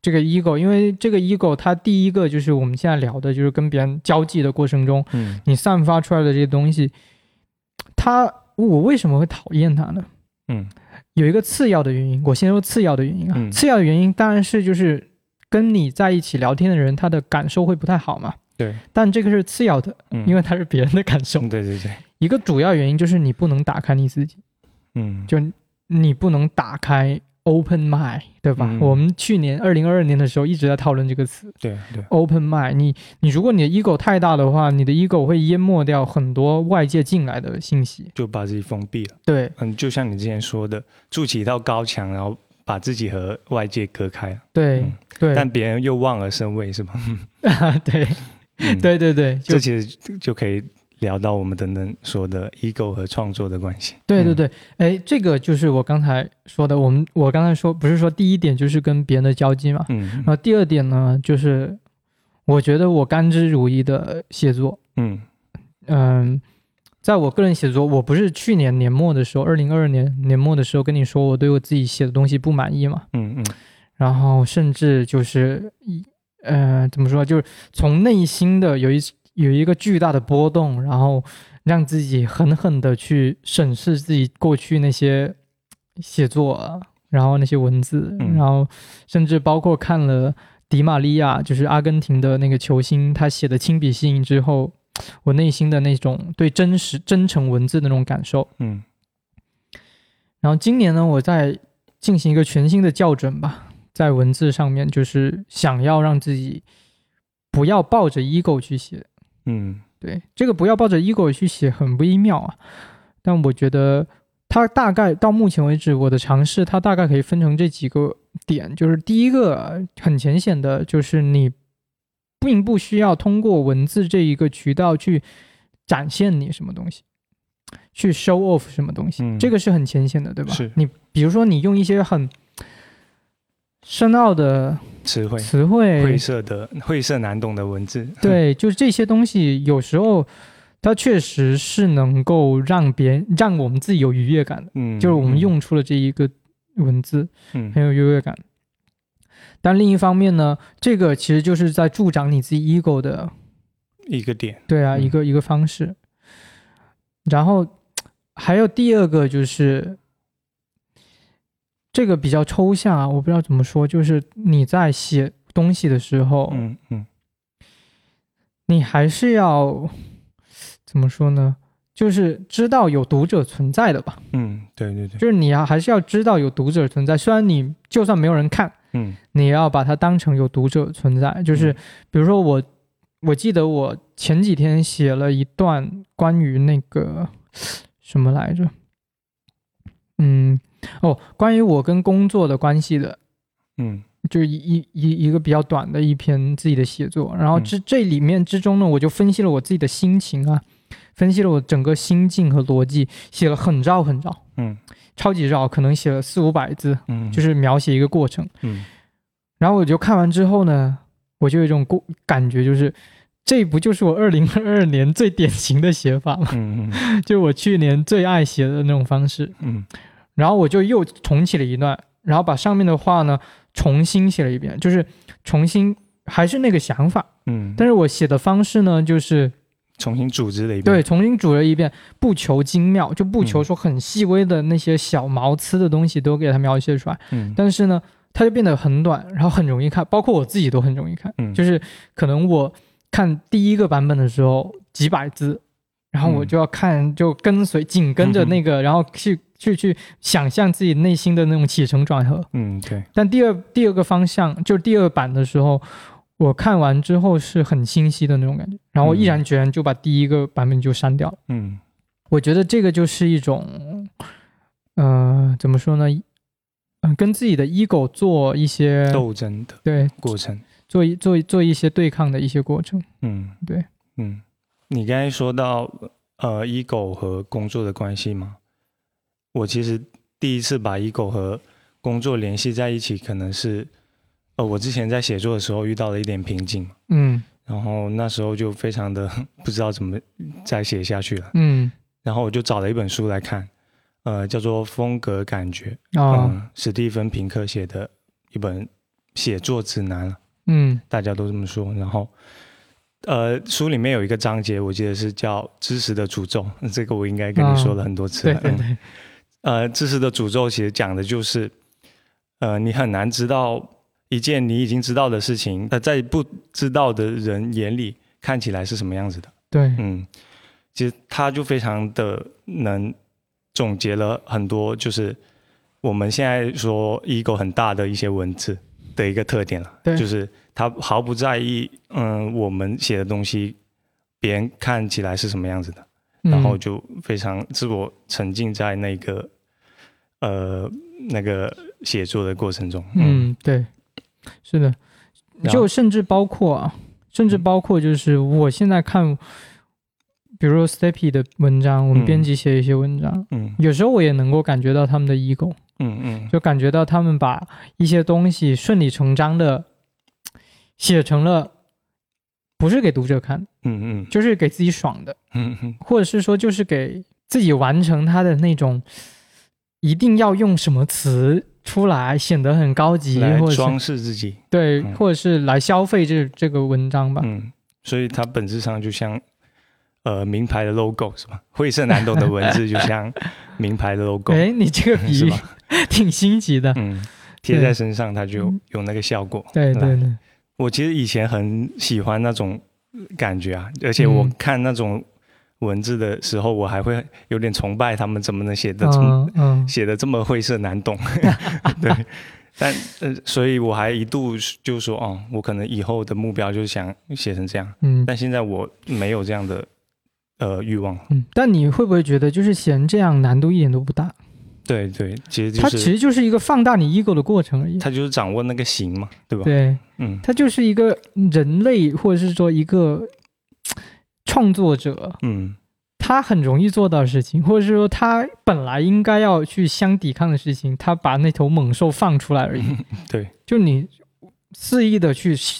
这个 ego，因为这个 ego 它第一个就是我们现在聊的，就是跟别人交际的过程中，嗯，你散发出来的这些东西，它我为什么会讨厌它呢？嗯，有一个次要的原因，我先说次要的原因啊。次要的原因当然是就是跟你在一起聊天的人，他的感受会不太好嘛。对。但这个是次要的，因为它是别人的感受。对对对。一个主要原因就是你不能打开你自己。嗯。就你不能打开 open mind，对吧？我们去年二零二二年的时候一直在讨论这个词。对对。open mind，你你如果你的 ego 太大的话，你的 ego 会淹没掉很多外界进来的信息，就把自己封闭了。对。嗯，就像你之前说的，筑起一道高墙，然后把自己和外界隔开。对对。但别人又望而生畏，是吗？对对对对，这其实就可以。聊到我们等等说的 ego 和创作的关系，对对对，哎，这个就是我刚才说的，我们我刚才说不是说第一点就是跟别人的交际嘛，嗯，然后第二点呢，就是我觉得我甘之如饴的写作，嗯。嗯，在我个人写作，我不是去年年末的时候，二零二二年年末的时候跟你说我对我自己写的东西不满意嘛，嗯嗯，然后甚至就是一呃怎么说，就是从内心的有一。有一个巨大的波动，然后让自己狠狠的去审视自己过去那些写作，然后那些文字，然后甚至包括看了迪玛利亚，就是阿根廷的那个球星，他写的亲笔信之后，我内心的那种对真实、真诚文字的那种感受。嗯。然后今年呢，我在进行一个全新的校准吧，在文字上面，就是想要让自己不要抱着 ego 去写。嗯，对，这个不要抱着 ego 去写，很微妙啊。但我觉得它大概到目前为止，我的尝试它大概可以分成这几个点，就是第一个很浅显的，就是你并不需要通过文字这一个渠道去展现你什么东西，去 show off 什么东西，这个是很浅显的，对吧？是。你比如说你用一些很深奥的。词汇，词汇，晦涩的、晦涩难懂的文字，对，就是这些东西，有时候它确实是能够让别人、让我们自己有愉悦感的。嗯，就是我们用出了这一个文字，嗯，很有优越感。但另一方面呢，这个其实就是在助长你自己 ego 的一个点。对啊，一个一个方式。然后还有第二个就是。这个比较抽象啊，我不知道怎么说。就是你在写东西的时候，嗯嗯，你还是要怎么说呢？就是知道有读者存在的吧。嗯，对对对，就是你要还是要知道有读者存在。虽然你就算没有人看，嗯，你要把它当成有读者存在。就是比如说我，我记得我前几天写了一段关于那个什么来着，嗯。哦，关于我跟工作的关系的，嗯，就是一一一个比较短的一篇自己的写作，然后这这里面之中呢，我就分析了我自己的心情啊，分析了我整个心境和逻辑，写了很绕很绕，嗯，超级绕，可能写了四五百字，嗯，就是描写一个过程，嗯，然后我就看完之后呢，我就有一种过感觉，就是这不就是我二零二二年最典型的写法吗？嗯嗯，就我去年最爱写的那种方式，嗯。然后我就又重启了一段，然后把上面的话呢重新写了一遍，就是重新还是那个想法，嗯，但是我写的方式呢就是重新组织了一遍，对，重新组了一遍，不求精妙，就不求说很细微的那些小毛刺的东西都给它描写出来，嗯，但是呢，它就变得很短，然后很容易看，包括我自己都很容易看，嗯，就是可能我看第一个版本的时候几百字，然后我就要看，就跟随紧跟着那个，然后去。去去想象自己内心的那种起承转合，嗯，对。但第二第二个方向就是第二版的时候，我看完之后是很清晰的那种感觉，然后我毅然决然就把第一个版本就删掉了。嗯，我觉得这个就是一种，呃，怎么说呢？嗯，跟自己的 ego 做一些斗争的对过程，做一做做一些对抗的一些过程。嗯，对，嗯，你刚才说到呃，ego 和工作的关系吗？我其实第一次把 ego 和工作联系在一起，可能是，呃，我之前在写作的时候遇到了一点瓶颈，嗯，然后那时候就非常的 不知道怎么再写下去了，嗯，然后我就找了一本书来看，呃，叫做《风格感觉》，啊，史蒂芬平克写的一本写作指南，嗯，大家都这么说。然后，呃，书里面有一个章节，我记得是叫“知识的诅咒”，这个我应该跟你说了很多次了。对对对，呃，知识的诅咒其实讲的就是，呃，你很难知道一件你已经知道的事情，呃，在不知道的人眼里看起来是什么样子的。对，嗯，其实他就非常的能总结了很多，就是我们现在说 ego 很大的一些文字的一个特点了，就是他毫不在意，嗯，我们写的东西别人看起来是什么样子的，然后就非常自我沉浸在那个呃那个写作的过程中。嗯，对，是的，就甚至包括啊。甚至包括就是我现在看，比如说 Steppy 的文章，我们编辑写一些文章，嗯，有时候我也能够感觉到他们的 ego，嗯嗯，就感觉到他们把一些东西顺理成章的写成了，不是给读者看，嗯嗯，就是给自己爽的，嗯嗯，或者是说就是给自己完成他的那种，一定要用什么词。出来显得很高级，或者装饰自己，对，或者是来消费这这个文章吧。嗯，所以它本质上就像呃名牌的 logo 是吧？晦涩难懂的文字就像 名牌的 logo。哎，你这个 比喻 挺新奇的。嗯，贴在身上它就有那个效果。对对对，我其实以前很喜欢那种感觉啊，而且我看那种。文字的时候，我还会有点崇拜他们怎么能写的这么写的这么晦涩难懂。对，但呃，所以我还一度就说，哦，我可能以后的目标就是想写成这样。嗯，但现在我没有这样的呃欲望。嗯，但你会不会觉得，就是写成这样难度一点都不大？对对，其实它其实就是一个放大你 ego 的过程而已。它就是掌握那个形嘛，对吧？对，嗯，它就是一个人类，或者是说一个。创作者，嗯，他很容易做到的事情，或者是说他本来应该要去相抵抗的事情，他把那头猛兽放出来而已。对，就你肆意的去 show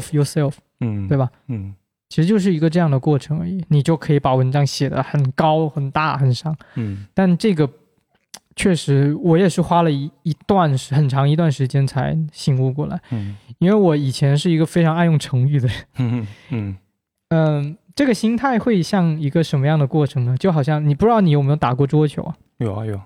off yourself，嗯，对吧？嗯，其实就是一个这样的过程而已，你就可以把文章写的很高、很大、很长。嗯，但这个确实，我也是花了一一段时很长一段时间才醒悟过来。嗯，因为我以前是一个非常爱用成语的人。嗯嗯。嗯，这个心态会像一个什么样的过程呢？就好像你不知道你有没有打过桌球啊？有啊有。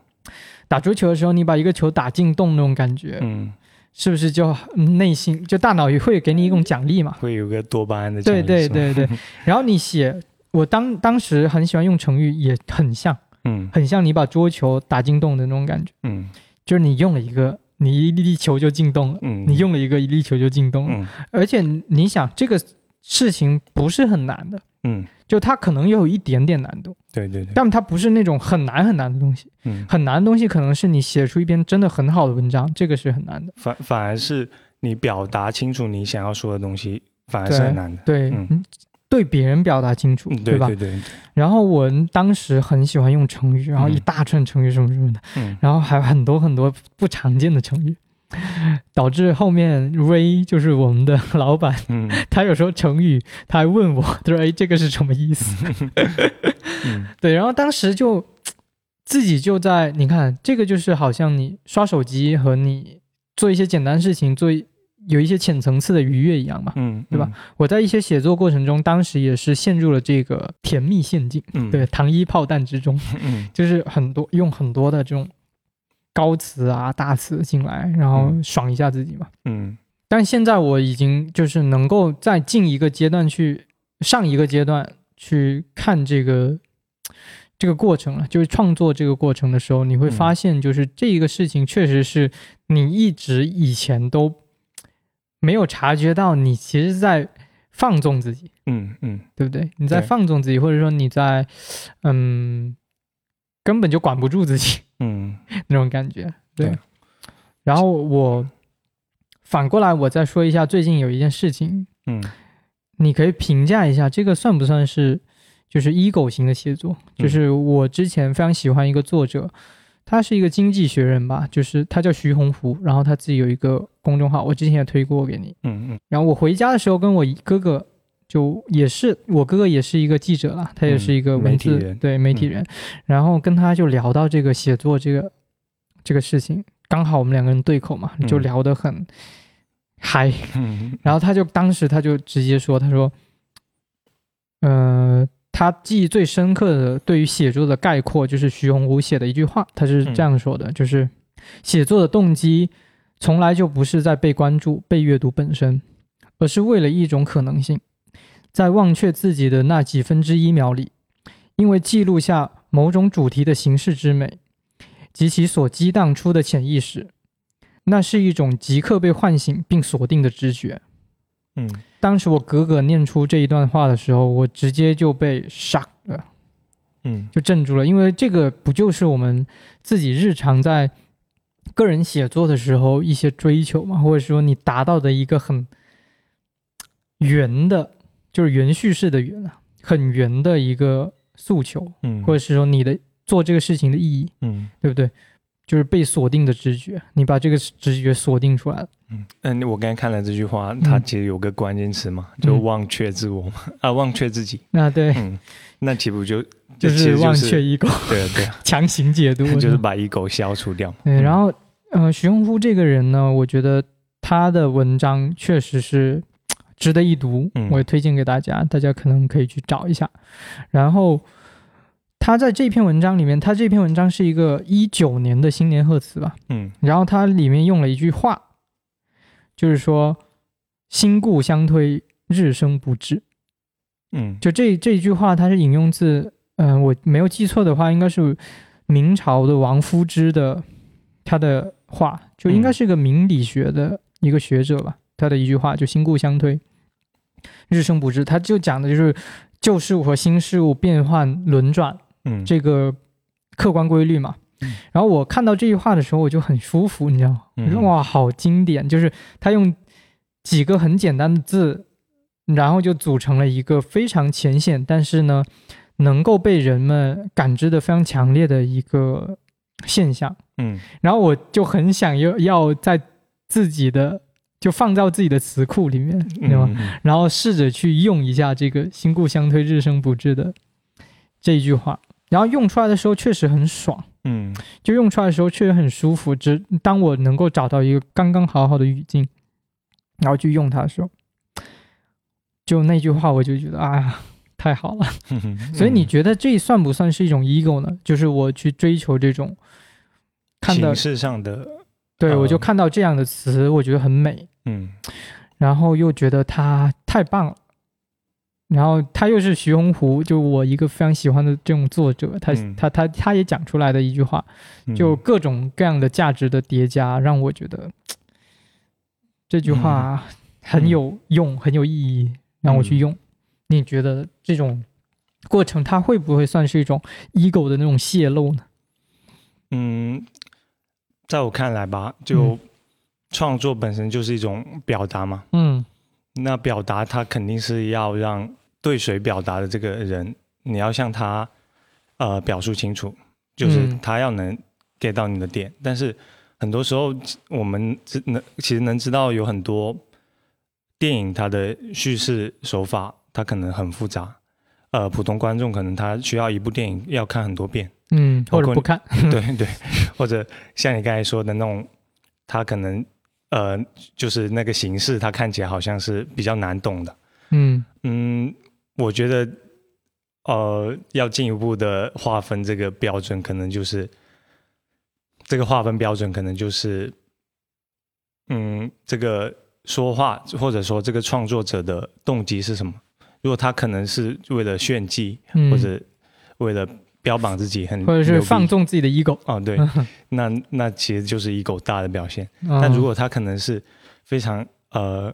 打桌球的时候，你把一个球打进洞那种感觉，嗯，是不是就内心就大脑也会给你一种奖励嘛？会有个多巴胺的奖励。对对对对。然后你写，我当当时很喜欢用成语，也很像，嗯，很像你把桌球打进洞的那种感觉，嗯，就是你用了一个，你一粒球就进洞了，嗯，你用了一个一粒球就进洞了，嗯。而且你想这个。事情不是很难的，嗯，就它可能有一点点难度，对对对，但它不是那种很难很难的东西，嗯，很难的东西可能是你写出一篇真的很好的文章，这个是很难的，反反而是你表达清楚你想要说的东西，反而是很难的，对，嗯，对别人表达清楚，对吧？对对对。然后我当时很喜欢用成语，然后一大串成语什么什么的，嗯，然后还有很多很多不常见的成语。导致后面 Ray 就是我们的老板，嗯，他有时候成语他还问我，他说：“哎，这个是什么意思？” 对，然后当时就自己就在你看，这个就是好像你刷手机和你做一些简单事情，做有一些浅层次的愉悦一样嘛，嗯，对吧？我在一些写作过程中，当时也是陷入了这个甜蜜陷阱，嗯，对，糖衣炮弹之中，嗯，就是很多用很多的这种。高词啊，大词进来，然后爽一下自己嘛。嗯，但现在我已经就是能够再进一个阶段去上一个阶段去看这个这个过程了。就是创作这个过程的时候，你会发现，就是这一个事情确实是你一直以前都没有察觉到，你其实在放纵自己。嗯嗯，对不对？你在放纵自己，或者说你在嗯根本就管不住自己。嗯，那种感觉，对。然后我反过来，我再说一下最近有一件事情，嗯，你可以评价一下，这个算不算是就是 ego 型的写作？就是我之前非常喜欢一个作者，他是一个经济学人吧，就是他叫徐洪福，然后他自己有一个公众号，我之前也推过给你，嗯嗯。然后我回家的时候跟我哥哥就也是我哥哥也是一个记者了，他也是一个文字对媒体人，然后跟他就聊到这个写作这个这个事情，刚好我们两个人对口嘛，就聊得很嗨，嗯。然后他就当时他就直接说，他说，呃，他记忆最深刻的对于写作的概括就是徐洪武写的一句话，他是这样说的，就是写作的动机从来就不是在被关注、被阅读本身，而是为了一种可能性。在忘却自己的那几分之一秒里，因为记录下某种主题的形式之美及其所激荡出的潜意识，那是一种即刻被唤醒并锁定的知觉。嗯，当时我哥哥念出这一段话的时候，我直接就被 shock 了，嗯，就镇住了，因为这个不就是我们自己日常在个人写作的时候一些追求嘛，或者说你达到的一个很圆的。就是圆叙事的圆啊，很圆的一个诉求，嗯，或者是说你的做这个事情的意义，嗯，对不对？就是被锁定的直觉，你把这个直觉锁定出来了，嗯嗯，我刚才看了这句话，它其实有个关键词嘛，就忘却自我嘛，啊，忘却自己，那，对，嗯，那岂不就 就是忘却 ego，对对，强行解读，就是把 ego 消除掉。对，然后，嗯，徐洪夫这个人呢，我觉得他的文章确实是。值得一读，嗯我也推荐给大家，大家可能可以去找一下。然后他在这篇文章里面，他这篇文章是一个一九年的新年贺词吧，嗯，然后他里面用了一句话，就是说“新故相推，日生不至”。嗯，就这这一句话，它是引用自，嗯，我没有记错的话，应该是明朝的王夫之的他的话，就应该是个明理学的一个学者吧，他的一句话，就“新故相推”。日生不至，他就讲的就是旧事物和新事物变换轮转，嗯，这个客观规律嘛。然后我看到这句话的时候，我就很舒服，你知道吗？哇，好经典！就是他用几个很简单的字，然后就组成了一个非常浅显，但是呢，能够被人们感知的非常强烈的一个现象。嗯，然后我就很想要要在自己的。就放到自己的词库里面，对吧？然后试着去用一下这个“新故相推，日生不至”的这一句话，然后用出来的时候确实很爽，嗯，就用出来的时候确实很舒服。只当我能够找到一个刚刚好好的语境，然后去用它的时候，就那句话我就觉得啊，太好了。所以你觉得这算不算是一种 ego 呢？就是我去追求这种看形式上的，对我就看到这样的词，我觉得很美。嗯，然后又觉得它太棒了，然后他又是徐洪湖，就我一个非常喜欢的这种作者，他他他他也讲出来的一句话，就各种各样的价值的叠加，让我觉得这句话很有用，很有意义，让我去用。你觉得这种过程，它会不会算是一种 ego 的那种泄露呢？嗯，在我看来吧，就。创作本身就是一种表达嘛，嗯，那表达它肯定是要让对谁表达的这个人，你要向他呃表述清楚，就是他要能 get 到你的点。但是很多时候我们只能其实能知道有很多电影它的叙事手法它可能很复杂，呃，普通观众可能他需要一部电影要看很多遍，嗯，或者不看，对对，或者像你刚才说的那种，他可能。呃，就是那个形式，他看起来好像是比较难懂的。嗯嗯，我觉得，呃，要进一步的划分这个标准，可能就是这个划分标准，可能就是，嗯，这个说话或者说这个创作者的动机是什么？如果他可能是为了炫技，或者为了。标榜自己很，或者是放纵自己的 ego 哦，对，那那其实就是 ego 大的表现。但如果他可能是非常呃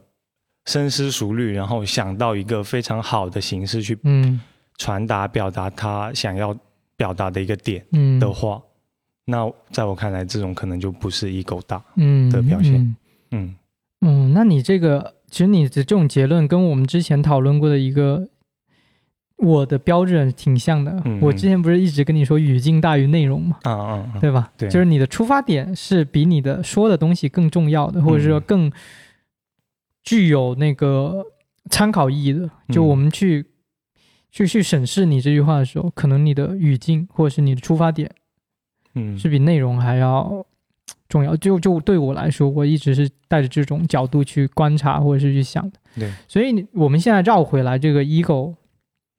深思熟虑，然后想到一个非常好的形式去传达表达他想要表达的一个点的话，那在我看来，这种可能就不是 ego 大的表现。嗯嗯，那你这个其实你的这种结论跟我们之前讨论过的一个。我的标准挺像的，我之前不是一直跟你说语境大于内容嘛，啊啊，对吧？对，就是你的出发点是比你的说的东西更重要的，或者说更具有那个参考意义的。就我们去去去审视你这句话的时候，可能你的语境或者是你的出发点，嗯，是比内容还要重要。就就对我来说，我一直是带着这种角度去观察或者是去想的。对，所以我们现在绕回来这个 ego，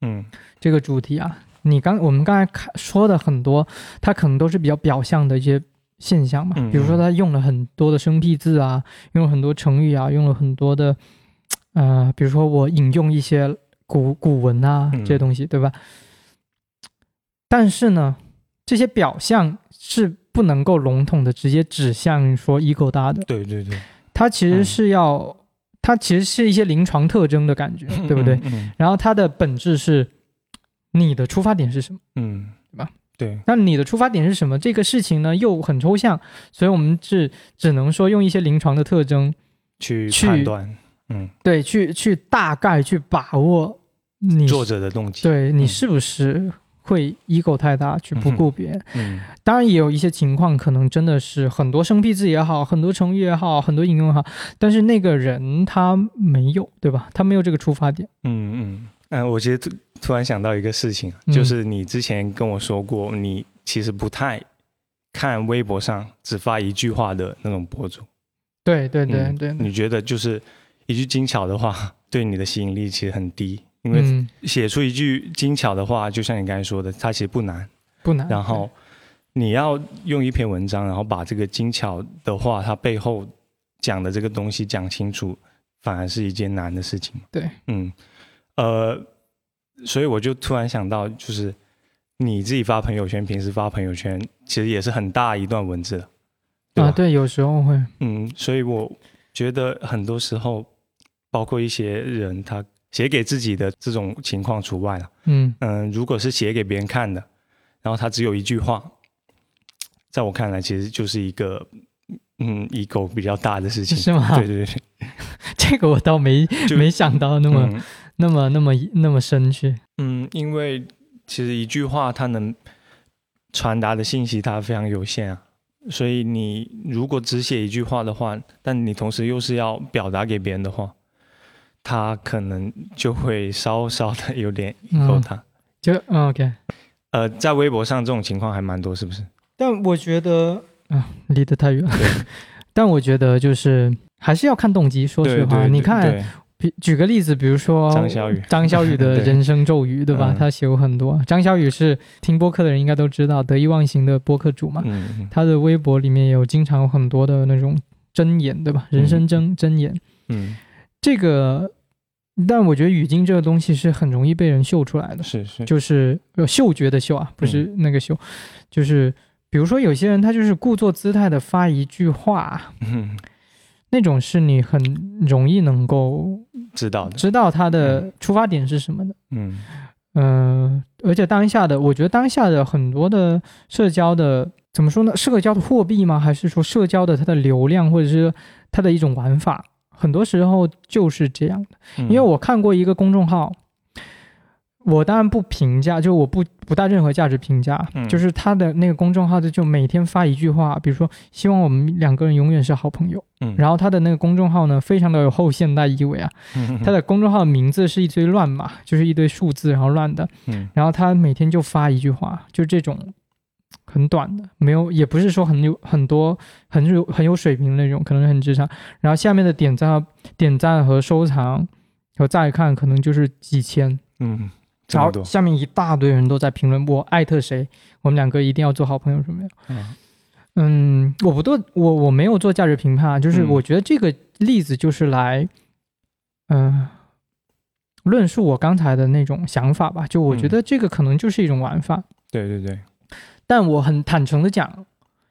嗯，这个主题啊，你刚我们刚才看说的很多，它可能都是比较表象的一些。现象嘛，比如说他用了很多的生僻字啊，用了很多成语啊，用了很多的，呃，比如说我引用一些古古文啊这些东西，对吧？但是呢，这些表象是不能够笼统的直接指向说 ego 大的。对对对，它其实是要，它其实是一些临床特征的感觉，对不对？然后它的本质是你的出发点是什么？嗯。对，那你的出发点是什么？这个事情呢又很抽象，所以我们是只能说用一些临床的特征去判断，嗯，对，去去大概去把握你作者的动机，对你是不是会 ego 太大去不顾别人？嗯，当然也有一些情况，可能真的是很多生僻字也好，很多成语也好，很多引用也好，但是那个人他没有，对吧？他没有这个出发点。嗯嗯嗯，我觉得。突然想到一个事情，就是你之前跟我说过，你其实不太看微博上只发一句话的那种博主。对对对对，你觉得就是一句精巧的话 对你的吸引力其实很低，因为写出一句精巧的话，就像你刚才说的，它其实不难，不难。然后你要用一篇文章，然后把这个精巧的话，它背后讲的这个东西讲清楚，反而是一件难的事情。对，嗯，呃。所以我就突然想到，就是你自己发朋友圈，平时发朋友圈，其实也是很大一段文字的，啊，对，有时候会，嗯，所以我觉得很多时候，包括一些人，他写给自己的这种情况除外了，嗯嗯，如果是写给别人看的，然后他只有一句话，在我看来，其实就是一个，嗯，ego 比较大的事情，是吗？对对对，这个我倒没没想到那么。那么那么那么深去，嗯，因为其实一句话它能传达的信息它非常有限啊，所以你如果只写一句话的话，但你同时又是要表达给别人的话，他可能就会稍稍的有点够他，就 OK，呃，在微博上这种情况还蛮多，是不是？但我觉得啊，离得太远了。但我觉得就是还是要看动机。说实话，你看。比举个例子，比如说张小雨，张小雨的 人生咒语，对吧？他写过很多。张小雨是听播客的人应该都知道，得意忘形的播客主嘛。嗯他的微博里面有经常有很多的那种箴言，对吧？人生箴箴言。嗯。这个，但我觉得语境这个东西是很容易被人嗅出来的。是是。就是嗅觉的嗅啊，不是那个嗅，就是比如说有些人他就是故作姿态的发一句话。嗯。那种是你很容易能够知道的，知道他的出发点是什么的。嗯嗯，而且当下的，我觉得当下的很多的社交的怎么说呢？社交的货币吗？还是说社交的它的流量，或者是它的一种玩法？很多时候就是这样的。因为我看过一个公众号。我当然不评价，就我不不带任何价值评价，就是他的那个公众号，就每天发一句话，比如说希望我们两个人永远是好朋友。嗯，然后他的那个公众号呢，非常的有后现代意味啊。嗯他的公众号名字是一堆乱码，就是一堆数字，然后乱的。嗯，然后他每天就发一句话，就这种很短的，没有，也不是说很有很多很有很有水平的那种，可能很智商。然后下面的点赞、点赞和收藏和再看，可能就是几千。嗯。然后下面一大堆人都在评论我艾特谁，我们两个一定要做好朋友什么的。嗯，我不做，我我没有做价值评判，就是我觉得这个例子就是来，嗯，论述我刚才的那种想法吧。就我觉得这个可能就是一种玩法。对对对。但我很坦诚的讲，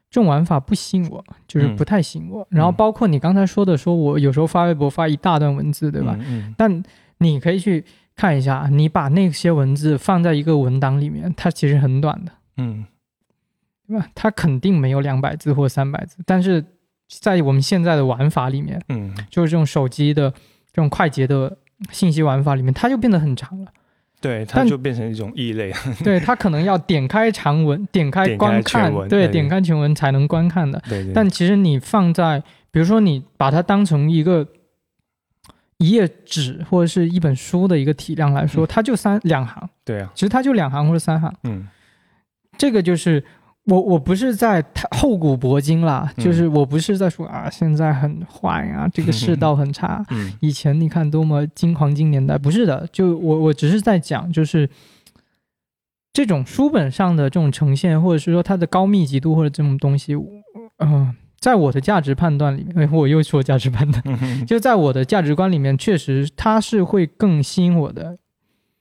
这种玩法不吸引我，就是不太吸引我。然后包括你刚才说的，说我有时候发微博发一大段文字，对吧？嗯。但你可以去。看一下，你把那些文字放在一个文档里面，它其实很短的，嗯，对吧？它肯定没有两百字或三百字，但是在我们现在的玩法里面，嗯，就是这种手机的这种快捷的信息玩法里面，它就变得很长了。对，它就变成一种异类。对，它可能要点开长文，点开观看，对，点开全文才能观看的。对对。但其实你放在，比如说你把它当成一个。一页纸或者是一本书的一个体量来说，它就三两行。对啊，其实它就两行或者三行。嗯，这个就是我我不是在厚古薄今啦，就是我不是在说啊现在很坏啊，这个世道很差。嗯，以前你看多么金黄金年代，不是的，就我我只是在讲，就是这种书本上的这种呈现，或者是说它的高密集度或者这种东西，嗯。在我的价值判断里面，我又说价值判断，就在我的价值观里面，确实它是会更吸引我的。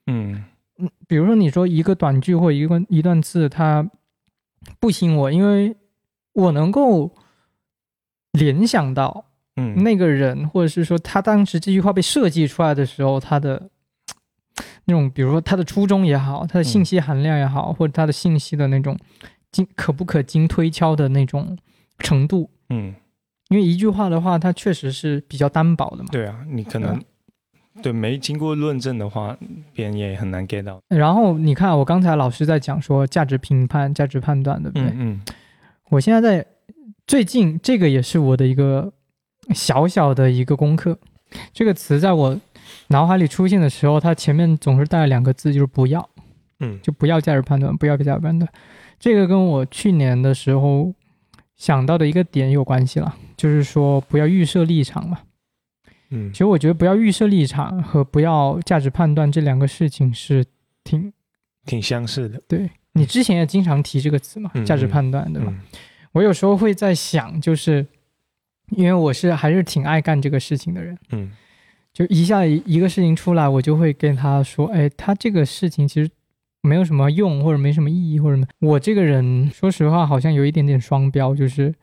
嗯嗯，比如说你说一个短句或一个一段字，它不吸引我，因为我能够联想到，嗯，那个人，或者是说他当时这句话被设计出来的时候，他的 那种，比如说他的初衷也好，他的信息含量也好，或者他的信息的那种经可不可经推敲的那种。程度，嗯，因为一句话的话，它确实是比较单薄的嘛。对啊，你可能对没经过论证的话，别人也很难 get 到。然后你看，我刚才老师在讲说价值评判、价值判断，对不对？嗯。我现在在最近，这个也是我的一个小小的一个功课。这个词在我脑海里出现的时候，它前面总是带两个字，就是“不要”。嗯，就不要价值判断，不要价值判断。这个跟我去年的时候。想到的一个点有关系了，就是说不要预设立场嘛。嗯，其实我觉得不要预设立场和不要价值判断这两个事情是挺挺相似的。对你之前也经常提这个词嘛，价值判断，对吧？我有时候会在想，就是因为我是还是挺爱干这个事情的人，嗯，就一下一个事情出来，我就会跟他说，哎，他这个事情其实。没有什么用，或者没什么意义，或者什么。我这个人说实话，好像有一点点双标，就是，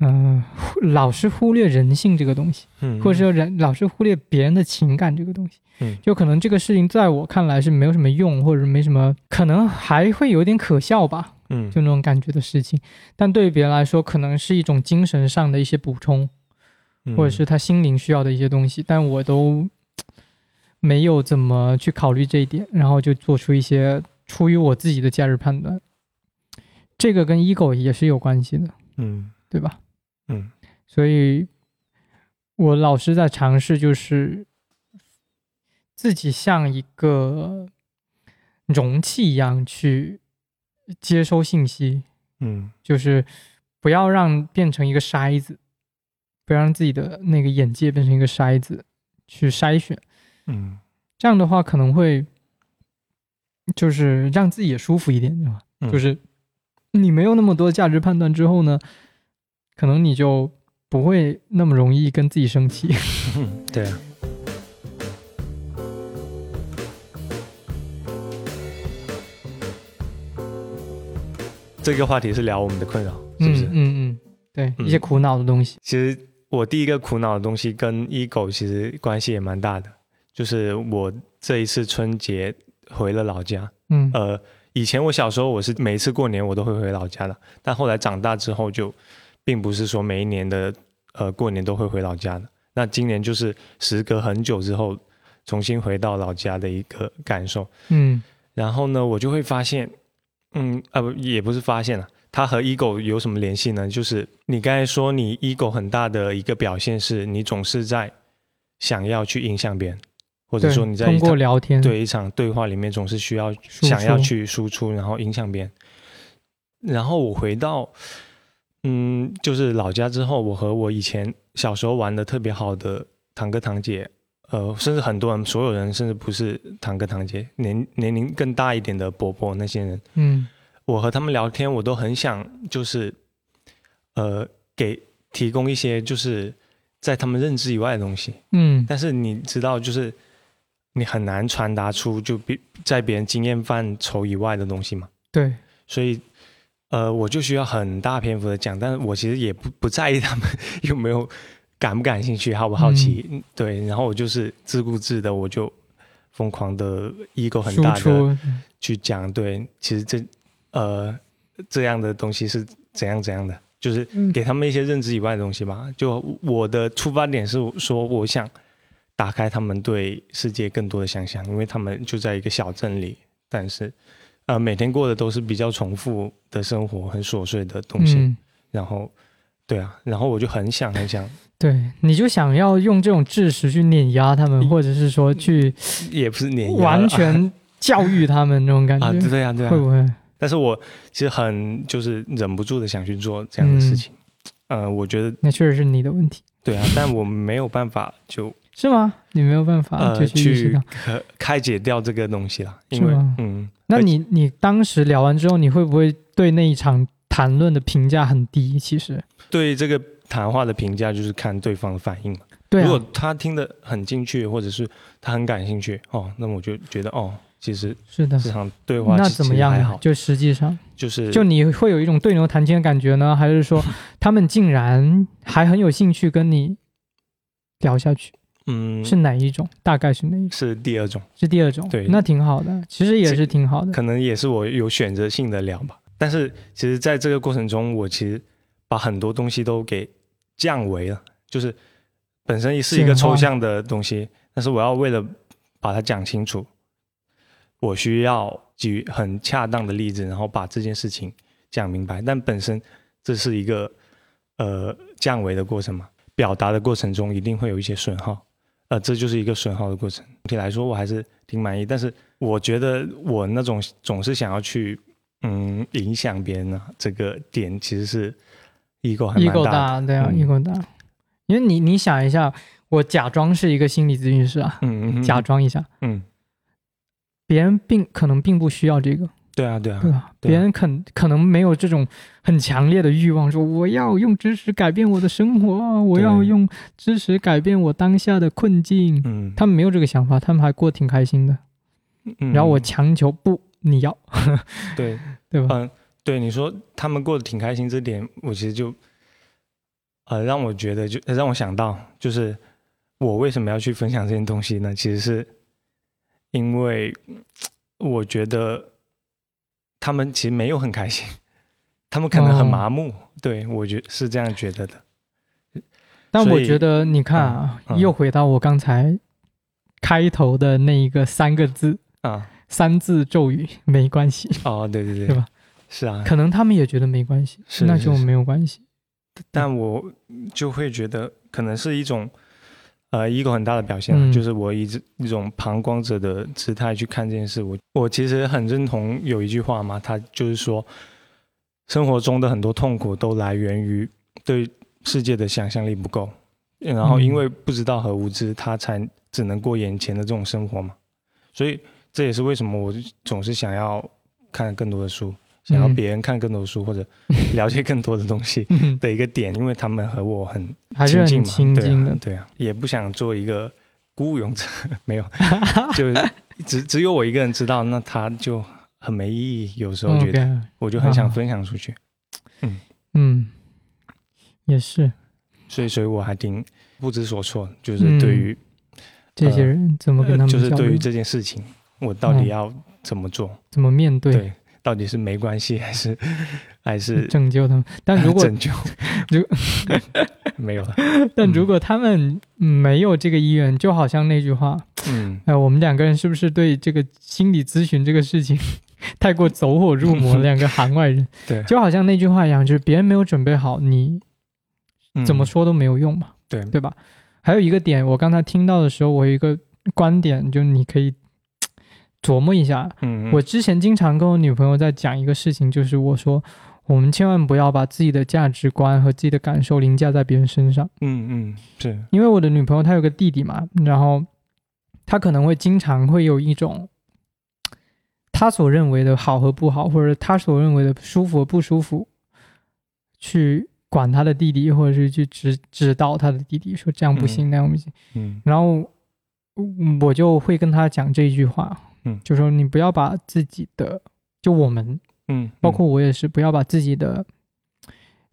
嗯，老是忽略人性这个东西，嗯，或者说人老是忽略别人的情感这个东西，嗯，就可能这个事情在我看来是没有什么用，或者没什么，可能还会有点可笑吧，嗯，就那种感觉的事情。但对于别人来说，可能是一种精神上的一些补充，或者是他心灵需要的一些东西，但我都。没有怎么去考虑这一点，然后就做出一些出于我自己的价值判断，这个跟 ego 也是有关系的，嗯，对吧？嗯，所以我老是在尝试，就是自己像一个容器一样去接收信息，嗯，就是不要让变成一个筛子，不要让自己的那个眼界变成一个筛子去筛选。嗯，这样的话可能会，就是让自己也舒服一点，对吧？就是你没有那么多价值判断之后呢，可能你就不会那么容易跟自己生气。对啊。这个话题是聊我们的困扰，是不是？嗯嗯，对，一些苦恼的东西。其实我第一个苦恼的东西跟 ego 其实关系也蛮大的。就是我这一次春节回了老家，嗯，呃，以前我小时候我是每一次过年我都会回老家的，但后来长大之后就，并不是说每一年的呃过年都会回老家的。那今年就是时隔很久之后重新回到老家的一个感受，嗯，然后呢，我就会发现，嗯，啊不，也不是发现了，它和 ego 有什么联系呢？就是你刚才说你 ego 很大的一个表现是你总是在想要去影响别人。或者说你在通过聊天对一场对话里面总是需要想要去输出，然后影响别人。然后我回到嗯，就是老家之后，我和我以前小时候玩的特别好的堂哥堂姐，呃，甚至很多人，所有人，甚至不是堂哥堂姐，年年龄更大一点的伯伯那些人，嗯，我和他们聊天，我都很想就是呃，给提供一些就是在他们认知以外的东西，嗯，但是你知道就是。你很难传达出就别在别人经验范畴以外的东西嘛？对，所以呃，我就需要很大篇幅的讲，但是我其实也不不在意他们 有没有感不感兴趣，好不好奇？对，然后我就是自顾自的，我就疯狂的 ego 很大的去讲，对，其实这呃这样的东西是怎样怎样的，就是给他们一些认知以外的东西吧。就我的出发点是说，我想。打开他们对世界更多的想象，因为他们就在一个小镇里，但是，呃，每天过的都是比较重复的生活，很琐碎的东西。然后，对啊，然后我就很想很想，对，你就想要用这种知识去碾压他们，或者是说去，也不是碾压，完全教育他们那种感觉 啊，对啊，对啊，会不会？但是我其实很就是忍不住的想去做这样的事情，呃，我觉得那确实是你的问题。对啊，但我没有办法，就是吗？你没有办法就去开开解掉这个东西了，因为嗯，那你你当时聊完之后，你会不会对那一场谈论的评价很低？其实对这个谈话的评价就是看对方的反应嘛。对，如果他听得很进去，或者是他很感兴趣哦，那么我就觉得哦。其实是的，这场对话那怎么样？就实际上，就是就你会有一种对牛弹琴的感觉呢，还是说他们竟然还很有兴趣跟你聊下去？嗯，是哪一种？大概是哪一种？是第二种，是第二种。对，那挺好的，其实也是挺好的。可能也是我有选择性的聊吧。但是其实在这个过程中，我其实把很多东西都给降维了，就是本身也是一个抽象的东西，但是我要为了把它讲清楚。我需要举很恰当的例子，然后把这件事情讲明白。但本身这是一个呃降维的过程嘛，表达的过程中一定会有一些损耗，呃，这就是一个损耗的过程。总体来说，我还是挺满意。但是我觉得我那种总是想要去嗯影响别人啊，这个点其实是 ego 还蛮大，对啊，ego 大。因为你你想一下，我假装是一个心理咨询师啊，嗯，假装一下，嗯。别人并可能并不需要这个，对啊，对啊，对吧？别人可可能没有这种很强烈的欲望，说我要用知识改变我的生活，我要用知识改变我当下的困境。嗯，他们没有这个想法，他们还过挺开心的。嗯，然后我强求不，你要，对 对吧？嗯，对，你说他们过得挺开心，这点我其实就，呃，让我觉得就让我想到，就是我为什么要去分享这件东西呢？其实是。因为我觉得他们其实没有很开心，他们可能很麻木。对我觉是这样觉得的。但我觉得你看啊，又回到我刚才开头的那一个三个字啊，三字咒语，没关系。哦，对对对，对吧？是啊，可能他们也觉得没关系，是那就没有关系。但我就会觉得，可能是一种。呃，一个很大的表现就是我以一种旁观者的姿态去看这件事。我我其实很认同有一句话嘛，他就是说，生活中的很多痛苦都来源于对世界的想象力不够，然后因为不知道和无知，他才只能过眼前的这种生活嘛。所以这也是为什么我总是想要看更多的书。想要别人看更多书 或者了解更多的东西的一个点，因为他们和我很亲近嘛，对啊，对啊，也不想做一个孤勇者，没有，就只只有我一个人知道，那他就很没意义。有时候觉得，我就很想分享出去。嗯。嗯，也是，所以所以我还挺不知所措，就是对于这些人怎么跟他们，就是对于这件事情，我到底要怎么做，怎么面对。到底是没关系 还是 还是拯救他们？但如果 拯救，如没有了。但如果他们没有这个意愿，就好像那句话，嗯，哎，我们两个人是不是对这个心理咨询这个事情太过走火入魔？两个行外人，对，就好像那句话一样，就是别人没有准备好，你怎么说都没有用嘛，对对吧？还有一个点，我刚才听到的时候，我有一个观点，就你可以。琢磨一下，嗯，我之前经常跟我女朋友在讲一个事情，就是我说，我们千万不要把自己的价值观和自己的感受凌驾在别人身上。嗯嗯，是因为我的女朋友她有个弟弟嘛，然后她可能会经常会有一种，她所认为的好和不好，或者她所认为的舒服和不舒服，去管她的弟弟，或者是去指指导她的弟弟，说这样不行，那样不行。嗯，然后我就会跟她讲这一句话。嗯，就说你不要把自己的，就我们，嗯，包括我也是，不要把自己的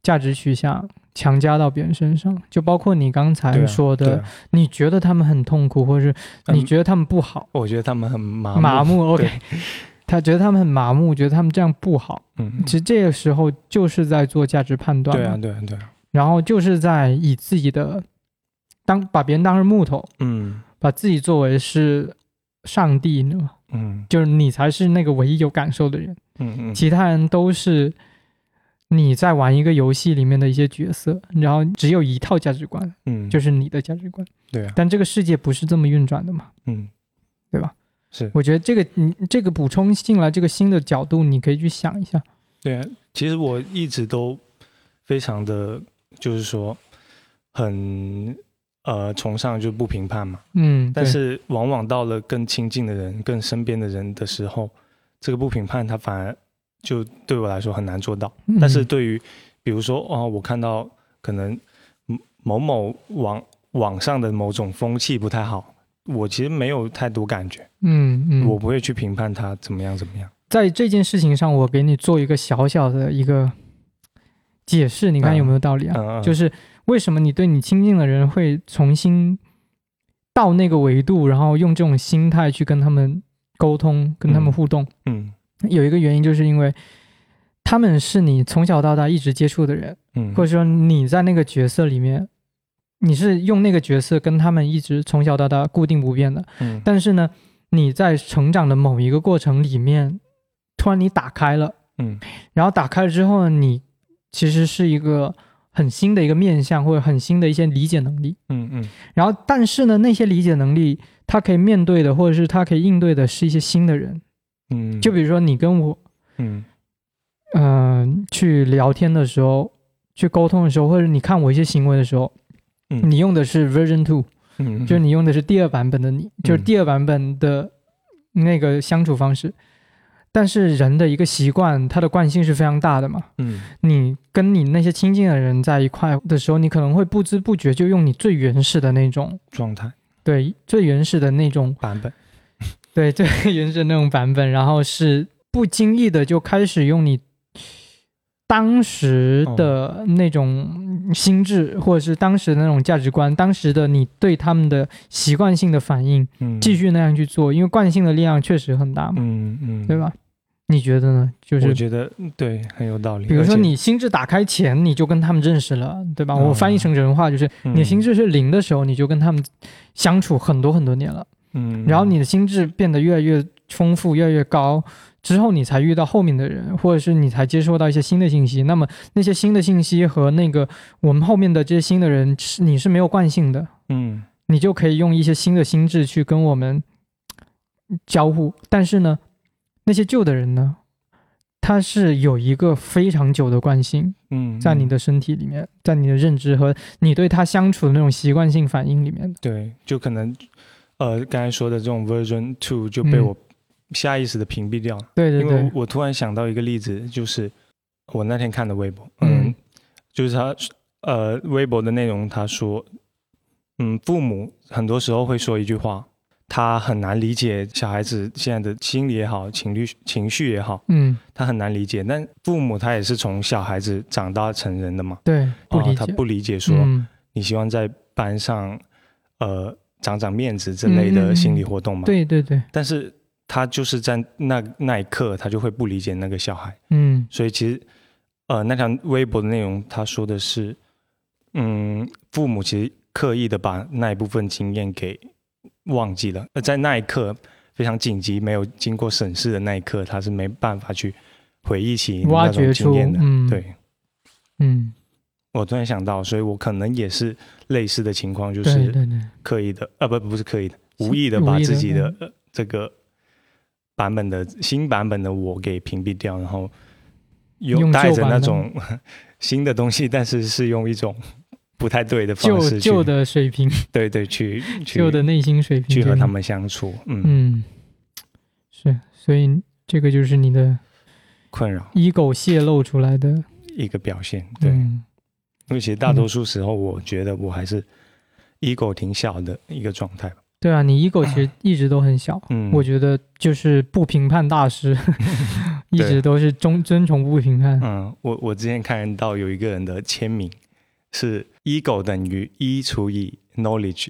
价值取向强加到别人身上。就包括你刚才说的，你觉得他们很痛苦，或者是你觉得他们不好，我觉得他们很麻麻木。OK，他觉得他们很麻木，觉得他们这样不好。嗯，其实这个时候就是在做价值判断。对啊，对啊，对啊。然后就是在以自己的当把别人当成木头，嗯，把自己作为是上帝呢。嗯，就是你才是那个唯一有感受的人，嗯嗯，其他人都是你在玩一个游戏里面的一些角色，然后只有一套价值观，嗯，就是你的价值观，对啊。但这个世界不是这么运转的嘛，嗯，对吧？是，我觉得这个你这个补充进来这个新的角度，你可以去想一下。对啊，其实我一直都非常的，就是说很呃崇尚就不评判嘛，嗯，但是往往到了更亲近的人、更身边的人的时候，这个不评判他反而。就对我来说很难做到，但是对于，比如说哦，我看到可能某某网网上的某种风气不太好，我其实没有太多感觉，嗯嗯，我不会去评判他怎么样怎么样。在这件事情上，我给你做一个小小的一个解释，你看有没有道理啊？就是为什么你对你亲近的人会重新到那个维度，然后用这种心态去跟他们沟通，跟他们互动，嗯。有一个原因，就是因为他们是你从小到大一直接触的人，嗯，或者说你在那个角色里面，你是用那个角色跟他们一直从小到大固定不变的，嗯，但是呢，你在成长的某一个过程里面，突然你打开了，嗯，然后打开了之后呢，你其实是一个很新的一个面向，或者很新的一些理解能力，嗯嗯，然后但是呢，那些理解能力，他可以面对的，或者是他可以应对的，是一些新的人。嗯，就比如说你跟我，嗯。嗯，去聊天的时候，去沟通的时候，或者你看我一些行为的时候，嗯，你用的是 version two，嗯，就是你用的是第二版本的你，就是第二版本的那个相处方式。但是人的一个习惯，它的惯性是非常大的嘛，嗯，你跟你那些亲近的人在一块的时候，你可能会不知不觉就用你最原始的那种状态，对，最原始的那种版本。对，最原始那种版本，然后是不经意的就开始用你当时的那种心智，或者是当时的那种价值观，当时的你对他们的习惯性的反应，继续那样去做，因为惯性的力量确实很大嘛，嗯嗯，对吧？你觉得呢？就是我觉得对，很有道理。比如说你心智打开前，你就跟他们认识了，对吧？我翻译成人话就是，你心智是零的时候，你就跟他们相处很多很多年了。嗯，然后你的心智变得越来越丰富，越来越高之后，你才遇到后面的人，或者是你才接收到一些新的信息。那么那些新的信息和那个我们后面的这些新的人，是你是没有惯性的，嗯，你就可以用一些新的心智去跟我们交互。但是呢，那些旧的人呢，他是有一个非常久的惯性，嗯，在你的身体里面，在你的认知和你对他相处的那种习惯性反应里面对，就可能。呃，刚才说的这种 version two 就被我下意识的屏蔽掉了。对对对。因为我突然想到一个例子，就是我那天看的微博，嗯，就是他呃微博的内容，他说，嗯，父母很多时候会说一句话，他很难理解小孩子现在的心理也好，情绪情绪也好，嗯，他很难理解。但父母他也是从小孩子长大成人的嘛，对，不理解，他不理解说你希望在班上，呃。长长面子之类的心理活动嘛？对对对。但是他就是在那那一刻，他就会不理解那个小孩。嗯。所以其实，呃，那条微博的内容，他说的是，嗯，父母其实刻意的把那一部分经验给忘记了。而在那一刻非常紧急、没有经过审视的那一刻，他是没办法去回忆起那种经验的。对。嗯。我突然想到，所以我可能也是类似的情况，就是刻意的，呃，不，不是刻意的，无意的把自己的这个版本的新版本的我给屏蔽掉，然后用带着那种 新的东西，但是是用一种不太对的方式，旧的水平，对 对，去旧的内心水平去和他们相处，嗯嗯，是，所以这个就是你的困扰，ego 泄露出来的一个表现，对。因为其实大多数时候，我觉得我还是 ego 挺小的一个状态吧。对啊，你 ego 其实一直都很小。嗯，我觉得就是不评判大师，一直都是忠尊崇不评判。嗯，我我之前看到有一个人的签名是 ego 等于一除以 knowledge，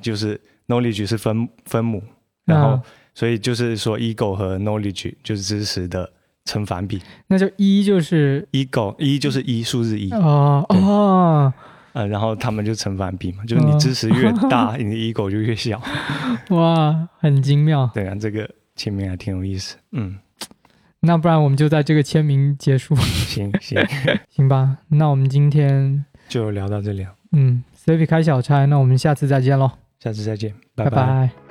就是 knowledge 是分分母，然后所以就是说 ego 和 knowledge 就是知识的。成反比，那就一就是 ego，一就是一数字一哦哦，呃，然后他们就成反比嘛，就是你知识越大，你的 ego 就越小。哇，很精妙。对啊，这个签名还挺有意思。嗯，那不然我们就在这个签名结束。行行 行吧，那我们今天就聊到这里了。嗯，C V 开小差，那我们下次再见喽。下次再见，拜拜。